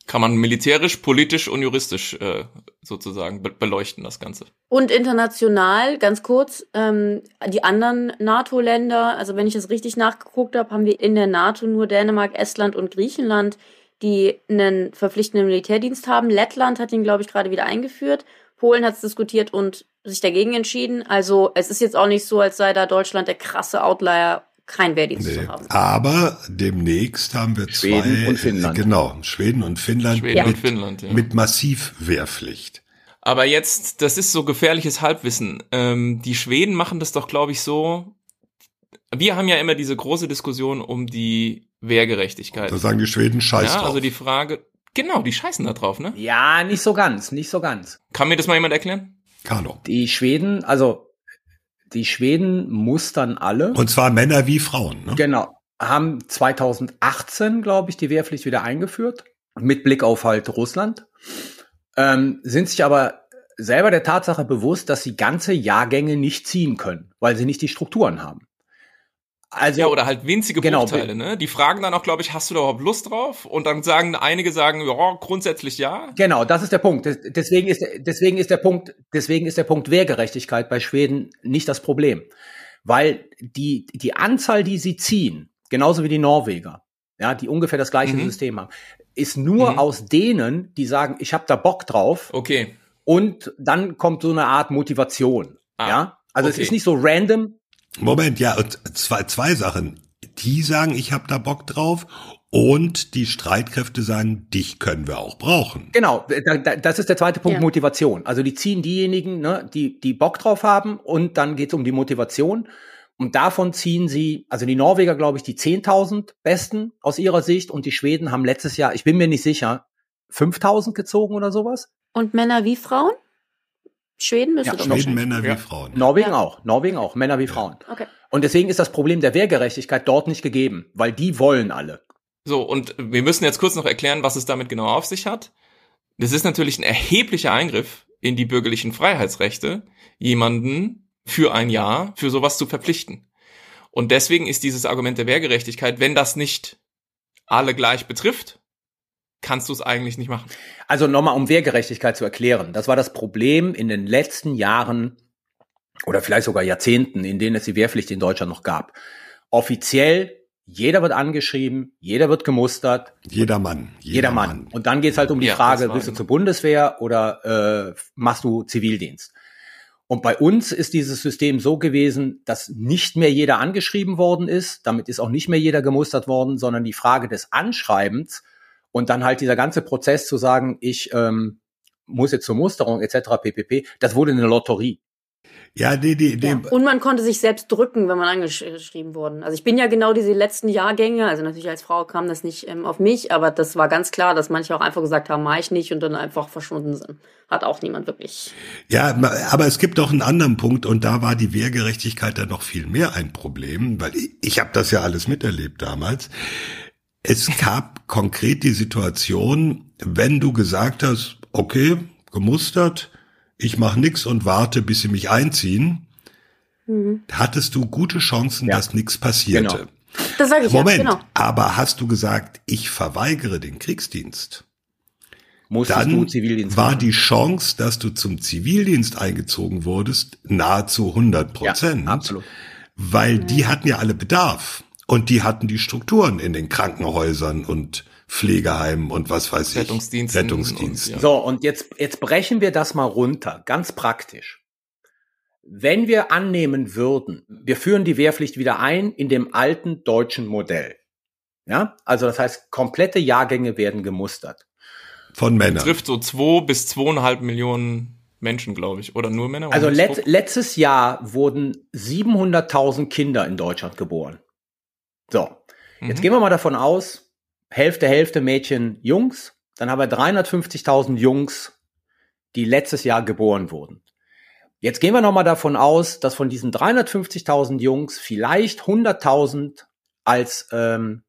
Kann man militärisch, politisch und juristisch äh, sozusagen be beleuchten, das Ganze. Und international, ganz kurz, ähm, die anderen NATO-Länder, also wenn ich es richtig nachgeguckt habe, haben wir in der NATO nur Dänemark, Estland und Griechenland, die einen verpflichtenden Militärdienst haben. Lettland hat ihn, glaube ich, gerade wieder eingeführt. Polen hat es diskutiert und sich dagegen entschieden. Also es ist jetzt auch nicht so, als sei da Deutschland der krasse Outlier, kein Wehrdienst Nee. zu haben. Aber demnächst haben wir Schweden zwei, und Finnland. äh, genau, Schweden und Finnland Schweden Ja. und mit, Finnland, ja. mit Massivwehrpflicht. Aber jetzt, das ist so gefährliches Halbwissen. Ähm, die Schweden machen das doch, glaube ich, so. Wir haben ja immer diese große Diskussion um die Wehrgerechtigkeit. Da sagen die Schweden Scheiß ja, drauf. also die Frage, genau, die scheißen da drauf, ne? Ja, nicht so ganz, nicht so ganz. Kann mir das mal jemand erklären? Kano. Die Schweden, also die Schweden mustern alle. Und zwar Männer wie Frauen. Ne? Genau. Haben 2018, glaube ich, die Wehrpflicht wieder eingeführt. Mit Blick auf halt Russland. Ähm, sind sich aber selber der Tatsache bewusst, dass sie ganze Jahrgänge nicht ziehen können, weil sie nicht die Strukturen haben. Also, Ja, oder halt winzige Genau, Bruchteile, ne? Die fragen dann auch, glaube ich, hast du da überhaupt Lust drauf? Und dann sagen einige sagen, ja, grundsätzlich ja. Genau, das ist der Punkt. Des- Deswegen ist, deswegen ist der Punkt, deswegen ist der Punkt Wehrgerechtigkeit bei Schweden nicht das Problem. Weil die, die Anzahl, die sie ziehen, genauso wie die Norweger, ja, die ungefähr das gleiche Mhm. System haben, ist nur Mhm. aus denen, die sagen, ich habe da Bock drauf Okay. und dann kommt so eine Art Motivation. Ah, ja, also okay. es ist nicht so random. Moment, ja, und zwei, zwei Sachen. Die sagen, ich habe da Bock drauf Und die Streitkräfte sagen, dich können wir auch brauchen. Genau, da, da, das ist der zweite Punkt, Ja. Motivation. Also die ziehen diejenigen, ne, die, die Bock drauf haben und dann geht es um die Motivation. Und davon ziehen sie, also die Norweger, glaube ich, die 10.000 Besten aus ihrer Sicht und die Schweden haben letztes Jahr, ich bin mir nicht sicher, 5.000 gezogen oder sowas. Und Männer wie Frauen? Schweden müsste Ja, doch Schweden. Männer Ja. wie Frauen. Norwegen Ja. auch, Norwegen auch, Männer wie Frauen. Okay. Und deswegen ist das Problem der Wehrgerechtigkeit dort nicht gegeben, weil die wollen alle. So, und wir müssen jetzt kurz noch erklären, was es damit genau auf sich hat. Das ist natürlich ein erheblicher Eingriff in die bürgerlichen Freiheitsrechte, jemanden für ein Jahr für sowas zu verpflichten. Und deswegen ist dieses Argument der Wehrgerechtigkeit, wenn das nicht alle gleich betrifft, kannst du es eigentlich nicht machen. Also nochmal, um Wehrgerechtigkeit zu erklären. Das war das Problem in den letzten Jahren oder vielleicht sogar Jahrzehnten, in denen es die Wehrpflicht in Deutschland noch gab. Offiziell, jeder wird angeschrieben, jeder wird gemustert, Jeder Mann. jeder Mann. Und dann geht es halt um die Ja, Frage, willst du zur Bundeswehr oder äh, machst du Zivildienst? Und bei uns ist dieses System so gewesen, dass nicht mehr jeder angeschrieben worden ist. Damit ist auch nicht mehr jeder gemustert worden, sondern die Frage des Anschreibens und dann halt dieser ganze Prozess zu sagen, ich ähm, muss jetzt zur Musterung etc. ppp. Das wurde eine Lotterie. Ja, die, die, die, Ja. Und man konnte sich selbst drücken, wenn man angeschrieben wurde. Also ich bin ja genau diese letzten Jahrgänge, also natürlich als Frau kam das nicht ähm, auf mich, aber das war ganz klar, dass manche auch einfach gesagt haben, mach ich nicht und dann einfach verschwunden sind. Hat auch niemand wirklich. Ja, aber es gibt doch einen anderen Punkt und da war die Wehrgerechtigkeit dann noch viel mehr ein Problem, weil ich, ich habe das ja alles miterlebt damals. Es gab konkret die Situation, wenn du gesagt hast, okay, gemustert, ich mache nix und warte, bis sie mich einziehen, hattest du gute Chancen, Ja. dass nichts passierte. Genau. Das sage ich Moment, ja, genau. aber hast du gesagt, ich verweigere den Kriegsdienst? Musstest du Dann Zivildienst war machen. die Chance, dass du zum Zivildienst eingezogen wurdest, nahezu 100 Prozent. Ja, absolut. Weil die hatten ja alle Bedarf. Und die hatten die Strukturen in den Krankenhäusern und Pflegeheimen und was weiß ich. Rettungsdiensten Rettungsdiensten. und, ja. So, und jetzt, jetzt brechen wir das mal runter, ganz praktisch. Wenn wir annehmen würden, wir führen die Wehrpflicht wieder ein in dem alten deutschen Modell. Ja, also das heißt, komplette Jahrgänge werden gemustert. Von Männern. Trifft so zwei bis zweieinhalb Millionen Menschen, glaube ich. Oder nur Männer? Also let, letztes Jahr wurden 700.000 Kinder in Deutschland geboren. So, jetzt Mhm. gehen wir mal davon aus, Hälfte, Hälfte Mädchen, Jungs. Dann haben wir 350.000 Jungs, die letztes Jahr geboren wurden. Jetzt gehen wir nochmal davon aus, dass von diesen 350.000 Jungs vielleicht 100.000 als ähm,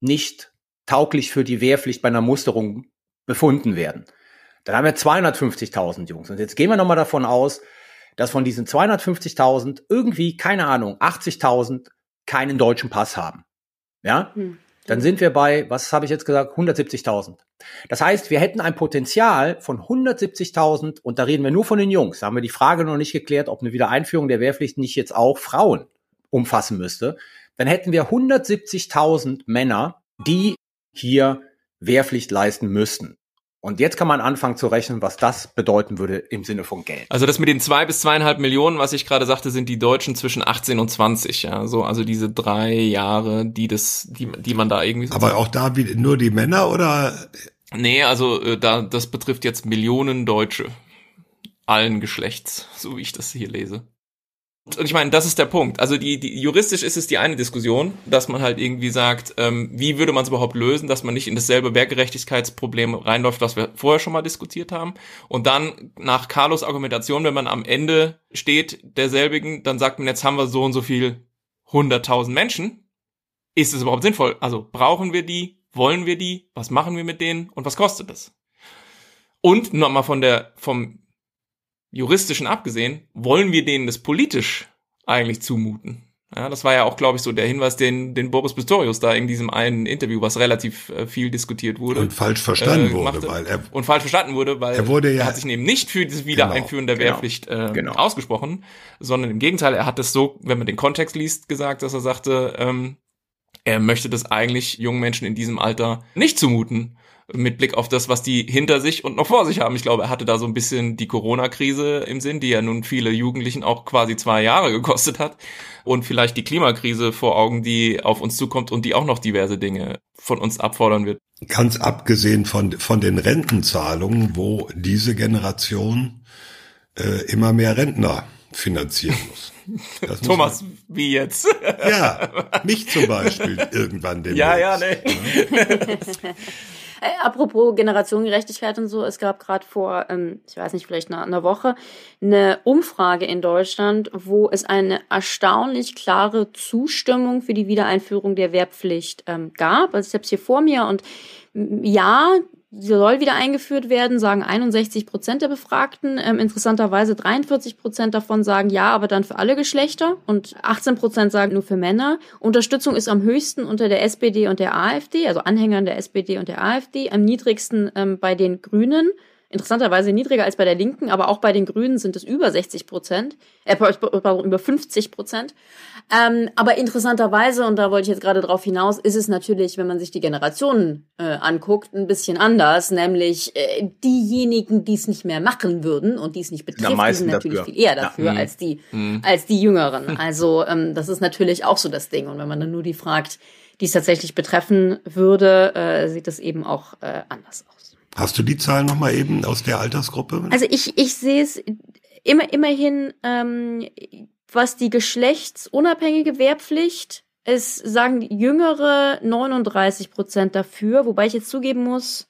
nicht tauglich für die Wehrpflicht bei einer Musterung befunden werden. Dann haben wir 250.000 Jungs. Und jetzt gehen wir nochmal davon aus, dass von diesen 250.000 irgendwie, keine Ahnung, 80.000 keinen deutschen Pass haben. Ja? Hm. Dann sind wir bei, was habe ich jetzt gesagt, 170.000. Das heißt, wir hätten ein Potenzial von 170.000 und da reden wir nur von den Jungs. Da haben wir die Frage noch nicht geklärt, ob eine Wiedereinführung der Wehrpflicht nicht jetzt auch Frauen umfassen müsste. Dann hätten wir 170.000 Männer, die hier Wehrpflicht leisten müssten. Und jetzt kann man anfangen zu rechnen, was das bedeuten würde im Sinne von Geld. Also das mit den zwei bis zweieinhalb Millionen, was ich gerade sagte, sind die Deutschen zwischen 18 und 20, ja. So, also diese drei Jahre, die das, die, die man da irgendwie. Aber auch da wieder nur die Männer oder nee, also äh, da, das betrifft jetzt Millionen Deutsche. Allen Geschlechts, so wie ich das hier lese. Und ich meine, das ist der Punkt. Also die, die juristisch ist es die eine Diskussion, dass man halt irgendwie sagt, ähm, wie würde man es überhaupt lösen, dass man nicht in dasselbe Wehrgerechtigkeitsproblem reinläuft, was wir vorher schon mal diskutiert haben. Und dann nach Carlos Argumentation, wenn man am Ende steht derselbigen, dann sagt man, jetzt haben wir so und so viel 100.000 Menschen. Ist es überhaupt sinnvoll? Also brauchen wir die? Wollen wir die? Was machen wir mit denen? Und was kostet das? Und nochmal von der, vom juristischen abgesehen, wollen wir denen das politisch eigentlich zumuten? Ja, das war ja auch, glaube ich, so der Hinweis, den, den Boris Pistorius da in diesem einen Interview, was relativ äh, viel diskutiert wurde. und falsch verstanden äh, wurde, weil er und falsch verstanden wurde, weil Er wurde ja- hat sich eben nicht für das Wiedereinführen der genau, Wehrpflicht äh, genau. ausgesprochen, sondern im Gegenteil, er hat es so, wenn man den Kontext liest, gesagt, dass er sagte, ähm, er möchte das eigentlich jungen Menschen in diesem Alter nicht zumuten, mit Blick auf das, was die hinter sich und noch vor sich haben. Ich glaube, er hatte da so ein bisschen die Corona-Krise im Sinn, die ja nun viele Jugendlichen auch quasi zwei Jahre gekostet hat und vielleicht die Klimakrise vor Augen, die auf uns zukommt und die auch noch diverse Dinge von uns abfordern wird. Ganz abgesehen von, von den Rentenzahlungen, wo diese Generation äh, immer mehr Rentner finanzieren muss. Thomas, wie jetzt? ja, mich zum Beispiel irgendwann demnächst. Ja, ja, nee. Äh, apropos Generationengerechtigkeit und so, es gab gerade vor, ähm, ich weiß nicht, vielleicht einer, einer Woche, eine Umfrage in Deutschland, wo es eine erstaunlich klare Zustimmung für die Wiedereinführung der Wehrpflicht ähm, gab. Also ich habe es hier vor mir und ja, Sie soll wieder eingeführt werden, sagen 61 Prozent der Befragten. Ähm, interessanterweise 43 Prozent davon sagen ja, aber dann für alle Geschlechter und 18 Prozent sagen nur für Männer. Unterstützung ist am höchsten unter der SPD und der AfD, also Anhängern der SPD und der AfD, am niedrigsten ähm, bei den Grünen. Interessanterweise niedriger als bei der Linken, aber auch bei den Grünen sind es über 60 Prozent, äh, über 50 Prozent. Ähm, aber interessanterweise, und da wollte ich jetzt gerade drauf hinaus, ist es natürlich, wenn man sich die Generationen äh, anguckt, ein bisschen anders. Nämlich äh, diejenigen, die es nicht mehr machen würden und die es nicht betrifft, die sind natürlich dafür. viel eher dafür ja. als die mhm. als die Jüngeren. Also ähm, das ist natürlich auch so das Ding. Und wenn man dann nur die fragt, die es tatsächlich betreffen würde, äh, sieht das eben auch äh, anders aus. Hast du die Zahlen nochmal eben aus der Altersgruppe? Also ich, ich sehe es immer, immerhin, ähm, was die geschlechtsunabhängige Wehrpflicht, es sagen Jüngere 39 Prozent dafür, wobei ich jetzt zugeben muss,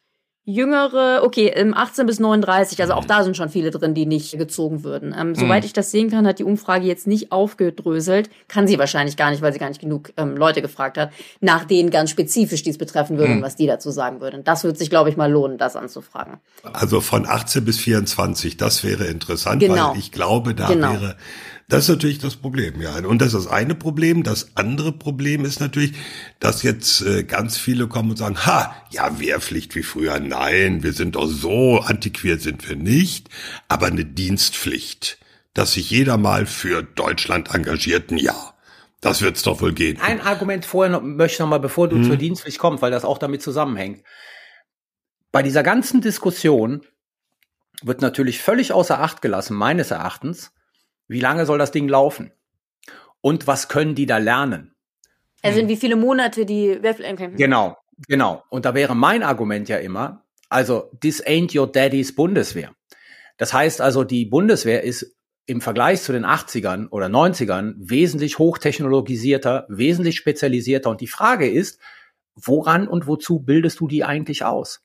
Jüngere, okay, 18 bis 39, also auch da sind schon viele drin, die nicht gezogen würden. Ähm, soweit mhm. ich das sehen kann, hat die Umfrage jetzt nicht aufgedröselt. Kann sie wahrscheinlich gar nicht, weil sie gar nicht genug ähm, Leute gefragt hat, nach denen ganz spezifisch dies betreffen würde mhm. und was die dazu sagen würden. Das wird sich, glaube ich, mal lohnen, das anzufragen. Also von 18 bis 24, das wäre interessant, genau. weil ich glaube, da genau. wäre das ist natürlich das Problem, ja. Und das ist das eine Problem. Das andere Problem ist natürlich, dass jetzt äh, ganz viele kommen und sagen, ha, ja, Wehrpflicht wie früher. Nein, wir sind doch so antiquiert sind wir nicht. Aber eine Dienstpflicht, dass sich jeder mal für Deutschland engagierten, ja. Das wird's doch wohl gehen. Ein Argument vorher noch, möchte ich noch mal, bevor du hm. zur Dienstpflicht kommst, weil das auch damit zusammenhängt. Bei dieser ganzen Diskussion wird natürlich völlig außer Acht gelassen, meines Erachtens, wie lange soll das Ding laufen? Und was können die da lernen? Also in wie viele Monate die Wehrpflicht Genau, genau. Und da wäre mein Argument ja immer, also this ain't your daddy's Bundeswehr. Das heißt also, die Bundeswehr ist im Vergleich zu den 80ern oder 90ern wesentlich hochtechnologisierter, wesentlich spezialisierter. Und die Frage ist, woran und wozu bildest du die eigentlich aus?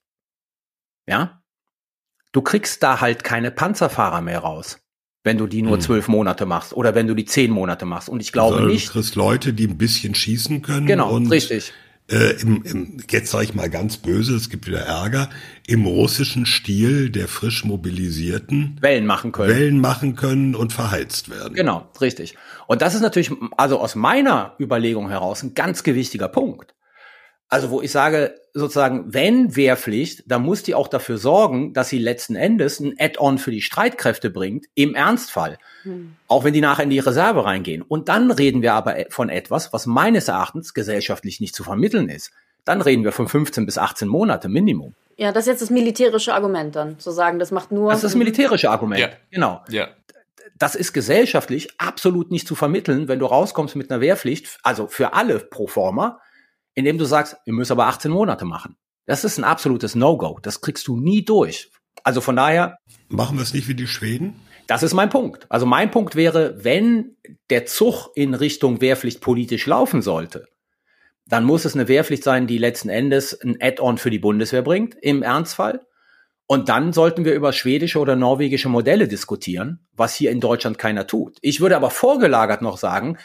Ja? Du kriegst da halt keine Panzerfahrer mehr raus wenn du die nur hm. zwölf Monate machst oder wenn du die zehn Monate machst. Und ich glaube also, nicht. Du kriegst Leute, die ein bisschen schießen können. Genau, und, richtig. Äh, im, im, jetzt sage ich mal ganz böse, es gibt wieder Ärger, im russischen Stil der frisch mobilisierten Wellen machen können. Wellen machen können und verheizt werden. Genau, richtig. Und das ist natürlich, also aus meiner Überlegung heraus, ein ganz gewichtiger Punkt. Also wo ich sage, sozusagen, wenn Wehrpflicht, dann muss die auch dafür sorgen, dass sie letzten Endes ein Add-on für die Streitkräfte bringt, im Ernstfall. Hm. Auch wenn die nachher in die Reserve reingehen. Und dann reden wir aber von etwas, was meines Erachtens gesellschaftlich nicht zu vermitteln ist. Dann reden wir von 15 bis 18 Monate Minimum. Ja, das ist jetzt das militärische Argument dann, zu sagen, das macht nur. Das ist das militärische Argument. Ja. Genau. Ja. Das ist gesellschaftlich absolut nicht zu vermitteln, wenn du rauskommst mit einer Wehrpflicht, also für alle pro forma, indem du sagst, wir müssen aber 18 Monate machen. Das ist ein absolutes No-Go. Das kriegst du nie durch. Also von daher. Machen wir es nicht wie die Schweden? Das ist mein Punkt. Also mein Punkt wäre, wenn der Zug in Richtung Wehrpflicht politisch laufen sollte, dann muss es eine Wehrpflicht sein, die letzten Endes ein Add-on für die Bundeswehr bringt, im Ernstfall. Und dann sollten wir über schwedische oder norwegische Modelle diskutieren, was hier in Deutschland keiner tut. Ich würde aber vorgelagert noch sagen,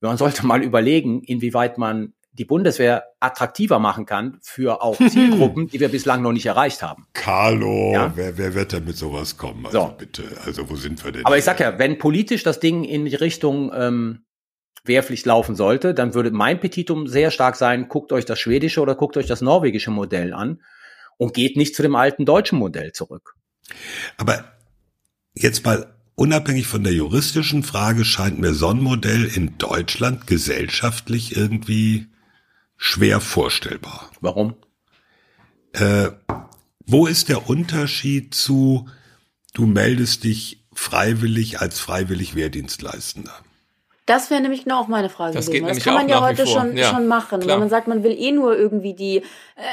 man sollte mal überlegen, inwieweit man die Bundeswehr attraktiver machen kann für auch Zielgruppen, die wir bislang noch nicht erreicht haben. Carlo, ja? wer, wer wird denn mit sowas kommen? Also so. bitte, also wo sind wir denn? Aber ich sag ja, wenn politisch das Ding in die Richtung ähm, Wehrpflicht laufen sollte, dann würde mein Petitum sehr stark sein, guckt euch das schwedische oder guckt euch das norwegische Modell an und geht nicht zu dem alten deutschen Modell zurück. Aber jetzt mal unabhängig von der juristischen Frage scheint mir so ein Modell in Deutschland gesellschaftlich irgendwie schwer vorstellbar. Warum? Äh, wo ist der Unterschied zu, du meldest dich freiwillig als freiwillig Wehrdienstleistender? Das wäre nämlich genau auch meine Frage Das gewesen. geht Das kann man ja heute schon, Ja, schon machen. klar. Wenn man sagt, man will eh nur irgendwie die äh,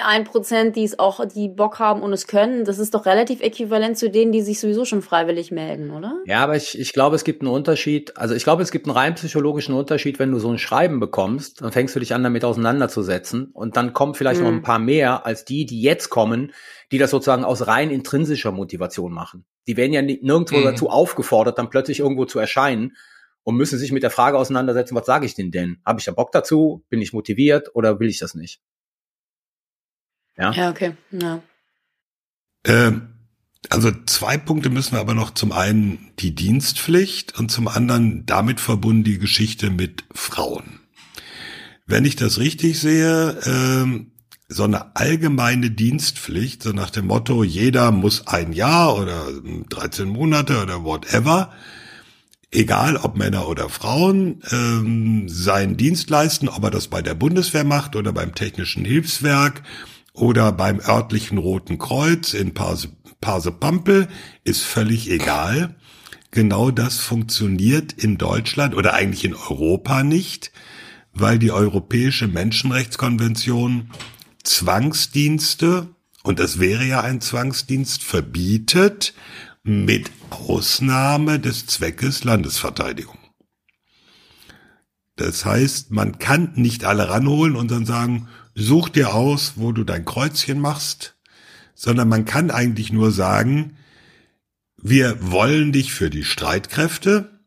ein Prozent, die es auch, die Bock haben und es können, das ist doch relativ äquivalent zu denen, die sich sowieso schon freiwillig melden, oder? Ja, aber ich, ich glaube, es gibt einen Unterschied. Also ich glaube, es gibt einen rein psychologischen Unterschied, wenn du so ein Schreiben bekommst, dann fängst du dich an, damit auseinanderzusetzen. Und dann kommen vielleicht noch Mhm. ein paar mehr als die, die jetzt kommen, die das sozusagen aus rein intrinsischer Motivation machen. Die werden ja ni- nirgendwo Mhm. dazu aufgefordert, dann plötzlich irgendwo zu erscheinen und müssen sich mit der Frage auseinandersetzen, was sage ich denn denn? Habe ich da Bock dazu? Bin ich motiviert oder will ich das nicht? Ja. Ja, okay. Ja. Ähm, also zwei Punkte müssen wir aber noch zum einen die Dienstpflicht und zum anderen damit verbunden die Geschichte mit Frauen. Wenn ich das richtig sehe, ähm, so eine allgemeine Dienstpflicht, so nach dem Motto, jeder muss ein Jahr oder 13 Monate oder whatever, egal ob Männer oder Frauen, ähm, seinen Dienst leisten, ob er das bei der Bundeswehr macht oder beim Technischen Hilfswerk oder beim örtlichen Roten Kreuz in Pase, Pasepampel, ist völlig egal. Genau das funktioniert in Deutschland oder eigentlich in Europa nicht, weil die Europäische Menschenrechtskonvention Zwangsdienste, und das wäre ja ein Zwangsdienst, verbietet mit Ausnahme des Zweckes Landesverteidigung. Das heißt, man kann nicht alle ranholen und dann sagen, such dir aus, wo du dein Kreuzchen machst, sondern man kann eigentlich nur sagen, wir wollen dich für die Streitkräfte,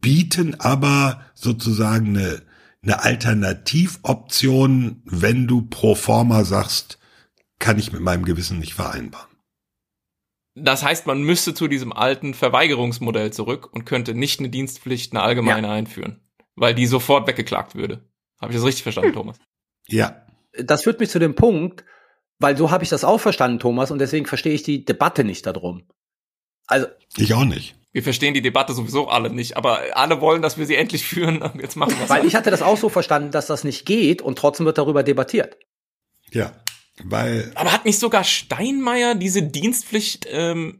bieten aber sozusagen eine, eine Alternativoption, wenn du pro forma sagst, kann ich mit meinem Gewissen nicht vereinbaren. Das heißt, man müsste zu diesem alten Verweigerungsmodell zurück und könnte nicht eine Dienstpflicht, eine allgemeine einführen, weil die sofort weggeklagt würde. Habe ich das richtig verstanden, Thomas? Ja, Das führt mich zu dem Punkt, weil so habe ich das auch verstanden, Thomas, und deswegen verstehe ich die Debatte nicht darum. Also, ich auch nicht. Wir verstehen die Debatte sowieso alle nicht, aber alle wollen, dass wir sie endlich führen. Und Jetzt machen wir weil ich hatte das auch so verstanden, dass das nicht geht und trotzdem wird darüber debattiert. Ja, weil Aber hat nicht sogar Steinmeier diese Dienstpflicht ähm,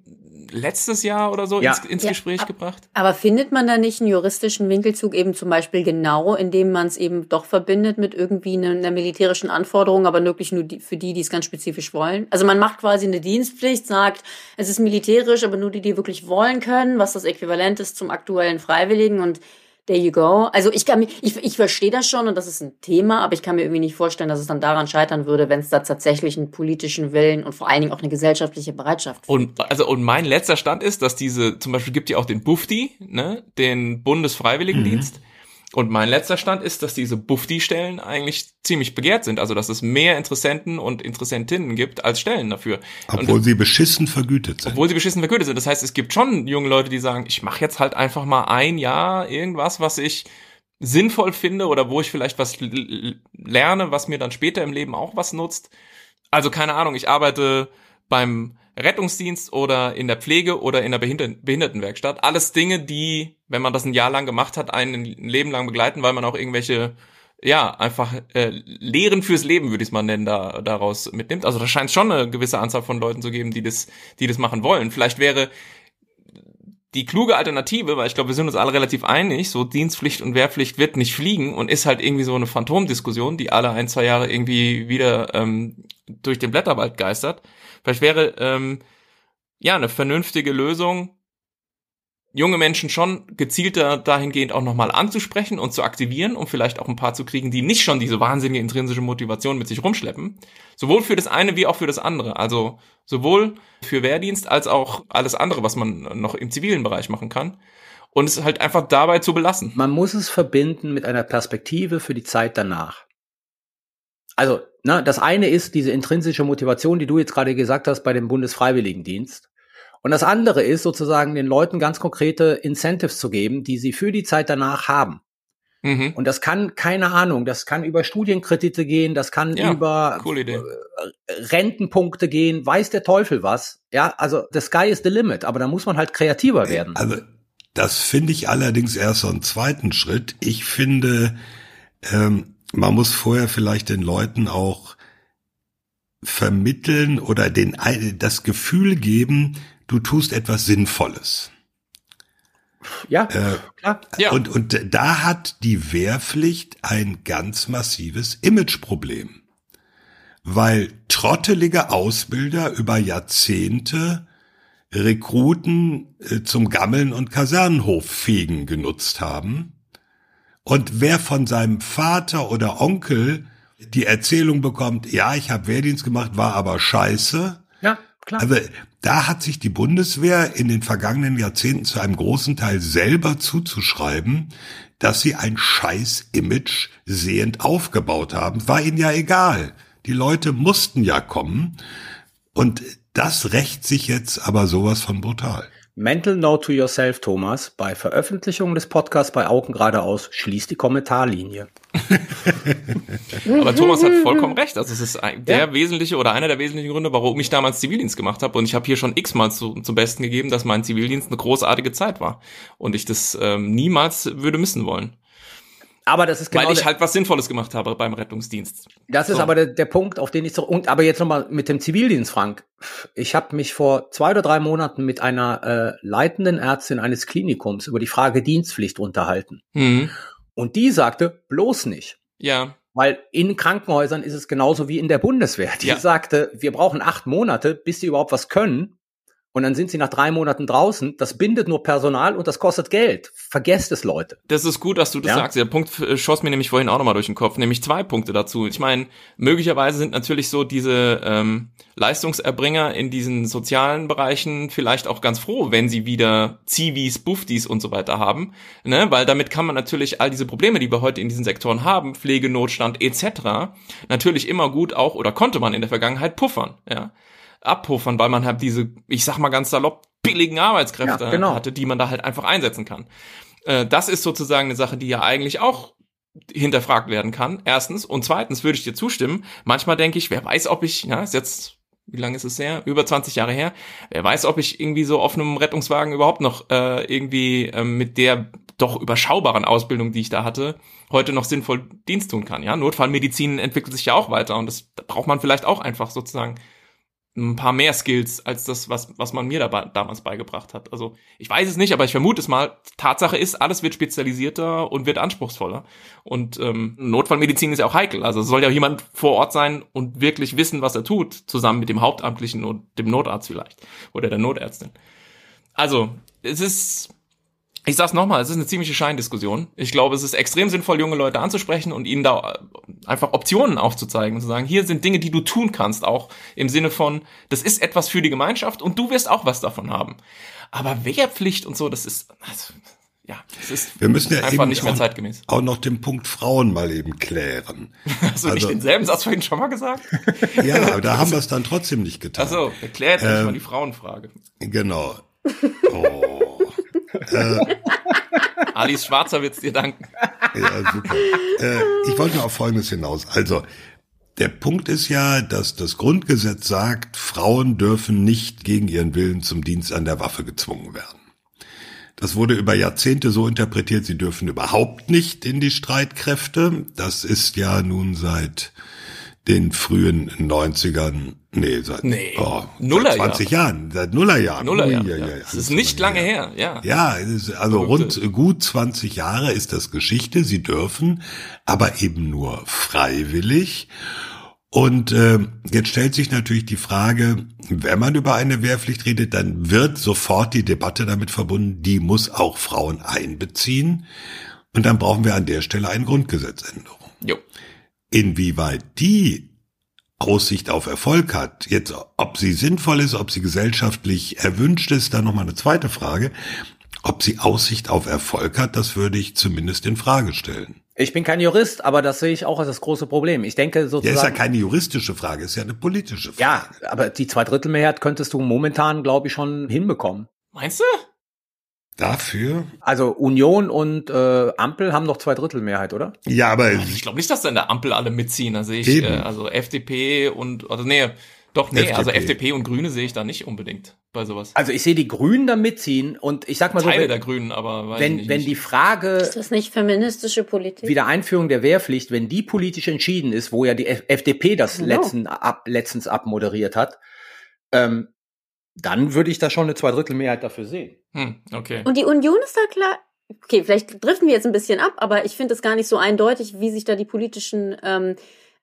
letztes Jahr oder so Ja. ins, ins Ja, Gespräch ab- gebracht? Aber findet man da nicht einen juristischen Winkelzug eben zum Beispiel genau, indem man es eben doch verbindet mit irgendwie einer, einer militärischen Anforderung, aber wirklich nur die, für die, die es ganz spezifisch wollen? Also man macht quasi eine Dienstpflicht, sagt, es ist militärisch, aber nur die, die wirklich wollen können, was das Äquivalent ist zum aktuellen Freiwilligen und there you go. Also ich kann mir, ich, ich verstehe das schon und das ist ein Thema, aber ich kann mir irgendwie nicht vorstellen, dass es dann daran scheitern würde, wenn es da tatsächlich einen politischen Willen und vor allen Dingen auch eine gesellschaftliche Bereitschaft Und also und mein letzter Stand ist, dass diese zum Beispiel gibt ja auch den Bufdi, ne, den Bundesfreiwilligendienst. Und mein letzter Stand ist, dass diese Bufdi-Stellen eigentlich ziemlich begehrt sind. Also dass es mehr Interessenten und Interessentinnen gibt als Stellen dafür. Und obwohl sie beschissen vergütet sind. Obwohl sie beschissen vergütet sind. Das heißt, es gibt schon junge Leute, die sagen, ich mache jetzt halt einfach mal ein Jahr irgendwas, was ich sinnvoll finde oder wo ich vielleicht was lerne, was mir dann später im Leben auch was nutzt. Also keine Ahnung, ich arbeite beim Rettungsdienst oder in der Pflege oder in der Behinder Behindertenwerkstatt. Alles Dinge, die, wenn man das ein Jahr lang gemacht hat, einen ein Leben lang begleiten, weil man auch irgendwelche ja, einfach äh, Lehren fürs Leben, würde ich es mal nennen, da, daraus mitnimmt. Also da scheint schon eine gewisse Anzahl von Leuten zu geben, die das, die das machen wollen. Vielleicht wäre die kluge Alternative, weil ich glaube, wir sind uns alle relativ einig, so Dienstpflicht und Wehrpflicht wird nicht fliegen und ist halt irgendwie so eine Phantomdiskussion, die alle ein, zwei Jahre irgendwie wieder ähm, durch den Blätterwald geistert. Vielleicht wäre ähm, ja eine vernünftige Lösung, junge Menschen schon gezielter dahingehend auch nochmal anzusprechen und zu aktivieren, um vielleicht auch ein paar zu kriegen, die nicht schon diese wahnsinnige intrinsische Motivation mit sich rumschleppen. Sowohl für das eine wie auch für das andere. Also sowohl für Wehrdienst als auch alles andere, was man noch im zivilen Bereich machen kann. Und es halt einfach dabei zu belassen. Man muss es verbinden mit einer Perspektive für die Zeit danach. Also, ne, das eine ist diese intrinsische Motivation, die du jetzt gerade gesagt hast bei dem Bundesfreiwilligendienst. Und das andere ist sozusagen den Leuten ganz konkrete Incentives zu geben, die sie für die Zeit danach haben. Mhm. Und das kann, keine Ahnung, das kann über Studienkredite gehen, das kann Ja, über äh, Rentenpunkte gehen, weiß der Teufel was. Ja, also the sky is the limit, aber da muss man halt kreativer werden. Also das finde ich allerdings erst so einen zweiten Schritt. Ich finde, ähm, man muss vorher vielleicht den Leuten auch vermitteln oder den, das Gefühl geben, du tust etwas Sinnvolles. Ja, Äh, klar. Ja. Und, und da hat die Wehrpflicht ein ganz massives Imageproblem. Weil trottelige Ausbilder über Jahrzehnte Rekruten äh, zum Gammeln und Kasernenhoffegen genutzt haben. Und wer von seinem Vater oder Onkel die Erzählung bekommt, ja, ich habe Wehrdienst gemacht, war aber scheiße, klar. also da hat sich die Bundeswehr in den vergangenen Jahrzehnten zu einem großen Teil selber zuzuschreiben, dass sie ein scheiß Image sehend aufgebaut haben. War ihnen ja egal. Die Leute mussten ja kommen. Und das rächt sich jetzt aber sowas von brutal. Mental Note to yourself, Thomas. Bei Veröffentlichung des Podcasts bei Augen geradeaus schließt die Kommentarlinie. Aber Thomas hat vollkommen recht. Also es ist der wesentliche oder einer der wesentlichen Gründe, warum ich damals Zivildienst gemacht habe. Und ich habe hier schon x-mal zu, zum Besten gegeben, dass mein Zivildienst eine großartige Zeit war. Und ich das ähm, niemals würde missen wollen. Aber das ist genau weil ich halt was Sinnvolles gemacht habe beim Rettungsdienst. Das ist So. aber der, der Punkt, auf den ich so. Und aber jetzt nochmal mit dem Zivildienst, Frank. Ich habe mich vor zwei oder drei Monaten mit einer äh, leitenden Ärztin eines Klinikums über die Frage Dienstpflicht unterhalten. Mhm. Und die sagte, bloß nicht. Ja, Weil in Krankenhäusern ist es genauso wie in der Bundeswehr. Die Ja. sagte, wir brauchen acht Monate, bis sie überhaupt was können. Und dann sind sie nach drei Monaten draußen. Das bindet nur Personal und das kostet Geld. Vergesst es, Leute. Das ist gut, dass du das Ja. sagst. Der Punkt äh, schoss mir nämlich vorhin auch nochmal durch den Kopf, nämlich zwei Punkte dazu. Ich meine, möglicherweise sind natürlich so diese ähm, Leistungserbringer in diesen sozialen Bereichen vielleicht auch ganz froh, wenn sie wieder Zivis, Buffdis und so weiter haben, ne? weil damit kann man natürlich all diese Probleme, die wir heute in diesen Sektoren haben, Pflegenotstand etc., natürlich immer gut auch oder konnte man in der Vergangenheit puffern, ja, abpuffern, weil man halt diese, ich sag mal ganz salopp, billigen Arbeitskräfte Ja, genau. hatte, die man da halt einfach einsetzen kann. Äh, das ist sozusagen eine Sache, die ja eigentlich auch hinterfragt werden kann. Erstens. Und zweitens würde ich dir zustimmen. Manchmal denke ich, wer weiß, ob ich, ja, ist jetzt, wie lange ist es her? Über 20 Jahre her. Wer weiß, ob ich irgendwie so auf einem Rettungswagen überhaupt noch äh, irgendwie ähm, mit der doch überschaubaren Ausbildung, die ich da hatte, heute noch sinnvoll Dienst tun kann. Ja, Notfallmedizin entwickelt sich ja auch weiter und das da braucht man vielleicht auch einfach sozusagen ein paar mehr Skills als das, was, was man mir dabei, damals beigebracht hat. Also ich weiß es nicht, aber ich vermute es mal. Tatsache ist, alles wird spezialisierter und wird anspruchsvoller. Und ähm, Notfallmedizin ist ja auch heikel. Also es soll ja jemand vor Ort sein und wirklich wissen, was er tut, zusammen mit dem Hauptamtlichen und dem Notarzt vielleicht oder der Notärztin. Also es ist ich sag's nochmal, es ist eine ziemliche Scheindiskussion. Ich glaube, es ist extrem sinnvoll, junge Leute anzusprechen und ihnen da äh, einfach Optionen aufzuzeigen und zu sagen, hier sind Dinge, die du tun kannst, auch im Sinne von, das ist etwas für die Gemeinschaft und du wirst auch was davon haben. Aber Wehrpflicht und so, das ist, also, ja, das ist Wir müssen ja einfach nicht mehr auch, zeitgemäß. auch noch den Punkt Frauen mal eben klären. Hast du nicht also- denselben Satz vorhin schon mal gesagt? Ja, aber da haben wir es dann trotzdem nicht getan. Achso, erklär jetzt endlich Ähm, mal die Frauenfrage. Genau. Oh. Alice Schwarzer wird's dir danken. Ja, super. Äh, ich wollte nur auf Folgendes hinaus. Also, der Punkt ist ja, dass das Grundgesetz sagt, Frauen dürfen nicht gegen ihren Willen zum Dienst an der Waffe gezwungen werden. Das wurde über Jahrzehnte so interpretiert, sie dürfen überhaupt nicht in die Streitkräfte. Das ist ja nun seit den frühen 90ern, nee, seit, Nee, oh, seit 20 Jahren, seit Nullerjahren. Nullerjahr. Ja, ja. ja, Das alles ist nicht lange her, ja. ja, es ist also Verrückte. rund gut 20 Jahre ist das Geschichte. Sie dürfen, aber eben nur freiwillig. Und äh, jetzt stellt sich natürlich die Frage, wenn man über eine Wehrpflicht redet, dann wird sofort die Debatte damit verbunden, die muss auch Frauen einbeziehen. Und dann brauchen wir an der Stelle eine Grundgesetzänderung. Jo. Inwieweit die Aussicht auf Erfolg hat, jetzt ob sie sinnvoll ist, ob sie gesellschaftlich erwünscht ist, dann nochmal eine zweite Frage. Ob sie Aussicht auf Erfolg hat, das würde ich zumindest in Frage stellen. Ich bin kein Jurist, aber das sehe ich auch als das große Problem. Ich denke Ja, sozusagen. ist ja keine juristische Frage, ist ja eine politische Frage. Ja, aber die Zweidrittelmehrheit könntest du momentan, glaube ich, schon hinbekommen. Meinst du? Dafür? Also Union und äh, Ampel haben noch Zweidrittelmehrheit, oder? Ja, aber Ich glaube nicht, dass da in der Ampel alle mitziehen. Da sehe ich, Eben. äh, also FDP und, also nee, Doch, nee, FDP. also FDP und Grüne sehe ich da nicht unbedingt bei sowas. Also ich sehe die Grünen da mitziehen und ich sag mal so, Teile wenn, der Grünen, aber weiß ich wenn, nicht, wenn die Frage Ist das nicht feministische Politik? Wiedereinführung der Wehrpflicht, wenn die politisch entschieden ist, wo ja die F FDP das Genau. letzten, ab, letztens abmoderiert hat, ähm, dann würde ich da schon eine Zweidrittelmehrheit dafür sehen. Hm, okay. Und die Union ist da klar. Okay, vielleicht driften wir jetzt ein bisschen ab, aber ich finde es gar nicht so eindeutig, wie sich da die politischen ähm,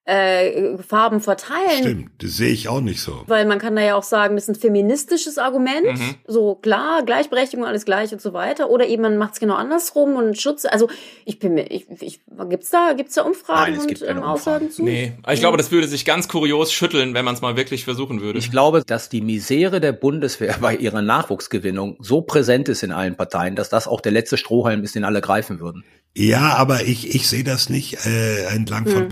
äh, Farben verteilen. Stimmt, das sehe ich auch nicht so. Weil man kann da ja auch sagen, das ist ein feministisches Argument. Mhm. So klar, Gleichberechtigung, alles gleich und so weiter. Oder eben man macht es genau andersrum und Schutz. Also ich bin mir, ich, ich, gibt's da, gibt's da Umfragen Nein, es gibt und ähm, Aussagen Umfragen. zu? Nee, ich glaube, das würde sich ganz kurios schütteln, wenn man es mal wirklich versuchen würde. Ich glaube, dass die Misere der Bundeswehr bei ihrer Nachwuchsgewinnung so präsent ist in allen Parteien, dass das auch der letzte Strohhalm ist, den alle greifen würden. Ja, aber ich, ich sehe das nicht äh, entlang von Hm.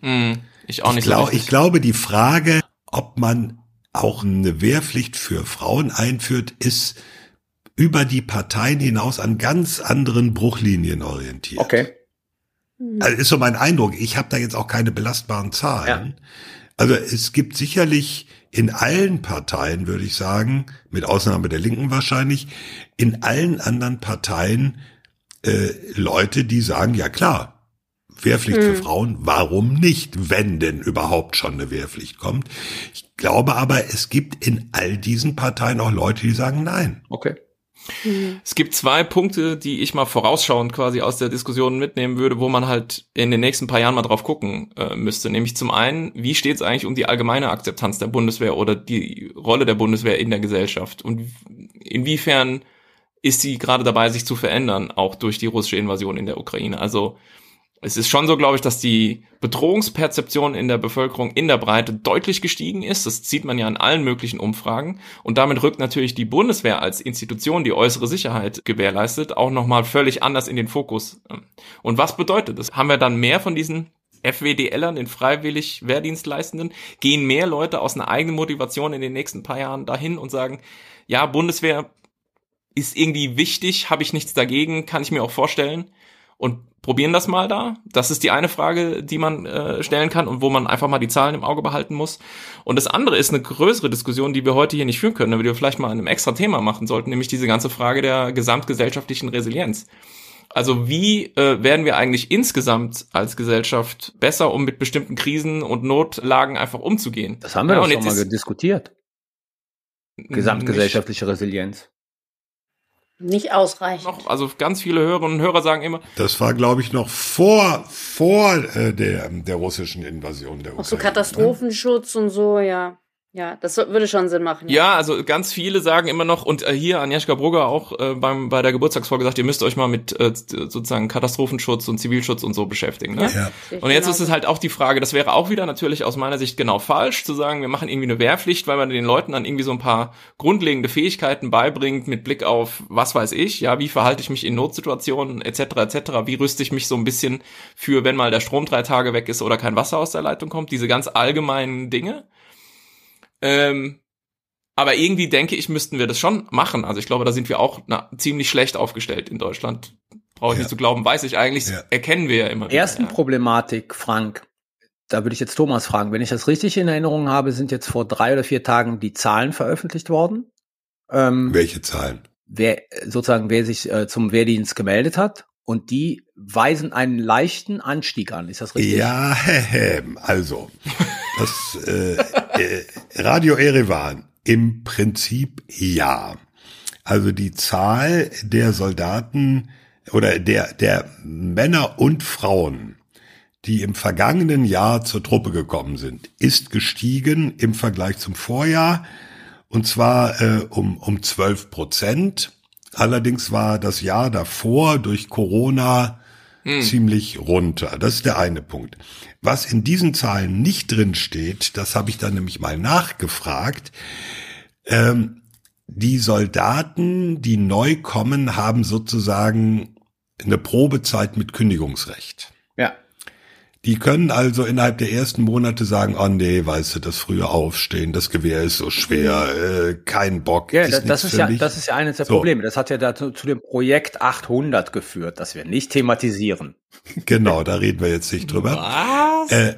Parteilinien. Hm, ich auch Ich, nicht glaub, so ich glaube, die Frage, ob man auch eine Wehrpflicht für Frauen einführt, ist über die Parteien hinaus an ganz anderen Bruchlinien orientiert. Okay. Also ist so mein Eindruck. Ich habe da jetzt auch keine belastbaren Zahlen. Also es gibt sicherlich in allen Parteien, würde ich sagen, mit Ausnahme der Linken wahrscheinlich, in allen anderen Parteien äh, Leute, die sagen, ja klar, Wehrpflicht für Frauen, warum nicht, wenn denn überhaupt schon eine Wehrpflicht kommt. Ich glaube aber, es gibt in all diesen Parteien auch Leute, die sagen nein. Okay. Es gibt zwei Punkte, die ich mal vorausschauend quasi aus der Diskussion mitnehmen würde, wo man halt in den nächsten paar Jahren mal drauf gucken äh, müsste. Nämlich zum einen, wie steht es eigentlich um die allgemeine Akzeptanz der Bundeswehr oder die Rolle der Bundeswehr in der Gesellschaft? Und inwiefern ist sie gerade dabei, sich zu verändern, auch durch die russische Invasion in der Ukraine? Also es ist schon so, glaube ich, dass die Bedrohungsperzeption in der Bevölkerung in der Breite deutlich gestiegen ist. Das sieht man ja in allen möglichen Umfragen. Und damit rückt natürlich die Bundeswehr als Institution, die äußere Sicherheit gewährleistet, auch nochmal völlig anders in den Fokus. Und was bedeutet das? Haben wir dann mehr von diesen FWDLern, den freiwillig Wehrdienstleistenden? Gehen mehr Leute aus einer eigenen Motivation in den nächsten paar Jahren dahin und sagen, ja, Bundeswehr ist irgendwie wichtig, habe ich nichts dagegen, kann ich mir auch vorstellen und probieren das mal da. Das ist die eine Frage, die man äh, stellen kann und wo man einfach mal die Zahlen im Auge behalten muss. Und das andere ist eine größere Diskussion, die wir heute hier nicht führen können, aber die wir vielleicht mal in einem extra Thema machen sollten, nämlich diese ganze Frage der gesamtgesellschaftlichen Resilienz. Also wie äh, werden wir eigentlich insgesamt als Gesellschaft besser, um mit bestimmten Krisen und Notlagen einfach umzugehen? Das haben wir Ja, doch schon mal diskutiert. Gesamtgesellschaftliche Resilienz. Nicht ausreichend. Noch, also ganz viele Hörerinnen und Hörer sagen immer, Das war, glaube ich, noch vor, vor äh, der, der russischen Invasion der Auch so Ukraine. Katastrophenschutz und so, ja. Ja, das würde schon Sinn machen. Ja, also ganz viele sagen immer noch, und äh, hier Agnieszka Brugger auch äh, beim, bei der Geburtstagsfolge gesagt, ihr müsst euch mal mit äh, sozusagen Katastrophenschutz und Zivilschutz und so beschäftigen. Ne? Ja. Und jetzt ist es halt auch die Frage, das wäre auch wieder natürlich aus meiner Sicht genau falsch, zu sagen, wir machen irgendwie eine Wehrpflicht, weil man den Leuten dann irgendwie so ein paar grundlegende Fähigkeiten beibringt mit Blick auf, was weiß ich, ja, wie verhalte ich mich in Notsituationen etc. etc., wie rüste ich mich so ein bisschen für, wenn mal der Strom drei Tage weg ist oder kein Wasser aus der Leitung kommt, diese ganz allgemeinen Dinge. Ähm, aber irgendwie denke ich, müssten wir das schon machen. Also ich glaube, da sind wir auch na, ziemlich schlecht aufgestellt in Deutschland. Brauche ich Ja. nicht zu glauben, weiß ich eigentlich, Ja. erkennen wir ja immer. wieder, Ersten ja. Problematik, Frank. Da würde ich jetzt Thomas fragen. Wenn ich das richtig in Erinnerung habe, sind jetzt vor drei oder vier Tagen die Zahlen veröffentlicht worden. Ähm, Welche Zahlen? wer sozusagen wer sich äh, zum Wehrdienst gemeldet hat und die weisen einen leichten Anstieg an. Ist das richtig? Ja, also das äh, Radio Erevan im Prinzip ja. Also die Zahl der Soldaten oder der der Männer und Frauen, die im vergangenen Jahr zur Truppe gekommen sind, ist gestiegen im Vergleich zum Vorjahr und zwar äh, um um 12 Prozent. Allerdings war das Jahr davor durch Corona ziemlich runter. Das ist der eine Punkt. Was in diesen Zahlen nicht drin steht, das habe ich dann nämlich mal nachgefragt. Ähm, die Soldaten, die neu kommen, haben sozusagen eine Probezeit mit Kündigungsrecht. Die können also innerhalb der ersten Monate sagen, oh nee, weißt du, das frühe Aufstehen, das Gewehr ist so schwer, äh, kein Bock. Ja, das, nichts das ist ja, mich. das ist ja eines der So. Probleme. Das hat ja dazu zu dem Projekt 800 geführt, das wir nicht thematisieren. Genau, da reden wir jetzt nicht drüber. Was? Äh,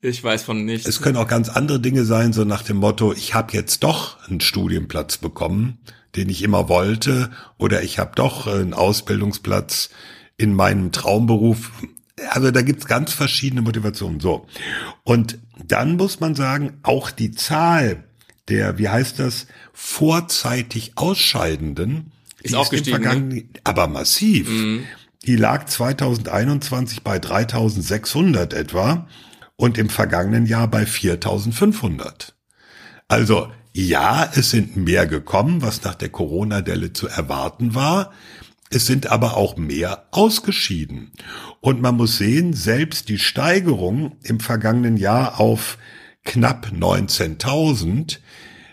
Ich weiß von nichts. Es können auch ganz andere Dinge sein, so nach dem Motto, ich habe jetzt doch einen Studienplatz bekommen, den ich immer wollte, oder ich habe doch einen Ausbildungsplatz in meinem Traumberuf. Also da gibt's ganz verschiedene Motivationen. So. Und dann muss man sagen, auch die Zahl der, wie heißt das, vorzeitig Ausscheidenden Ist die auch gestiegen, ne? vergangenen- aber massiv. Mhm. Die lag 2021 bei 3600 etwa und im vergangenen Jahr bei 4500. Also ja, es sind mehr gekommen, was nach der Corona-Delle zu erwarten war. Es sind aber auch mehr ausgeschieden. Und man muss sehen, selbst die Steigerung im vergangenen Jahr auf knapp 19.000,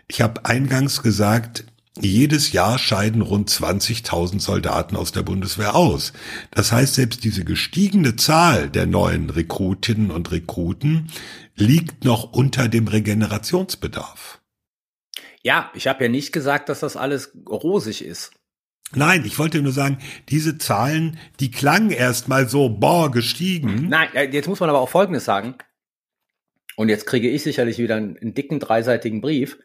ich habe eingangs gesagt, jedes Jahr scheiden rund 20.000 Soldaten aus der Bundeswehr aus. Das heißt, selbst diese gestiegene Zahl der neuen Rekrutinnen und Rekruten liegt noch unter dem Regenerationsbedarf. Ja, ich habe ja nicht gesagt, dass das alles rosig ist. Nein, ich wollte nur sagen, diese Zahlen, die klangen erstmal so, boah, gestiegen. Nein, jetzt muss man aber auch Folgendes sagen. Und jetzt kriege ich sicherlich wieder einen, einen dicken dreiseitigen Brief.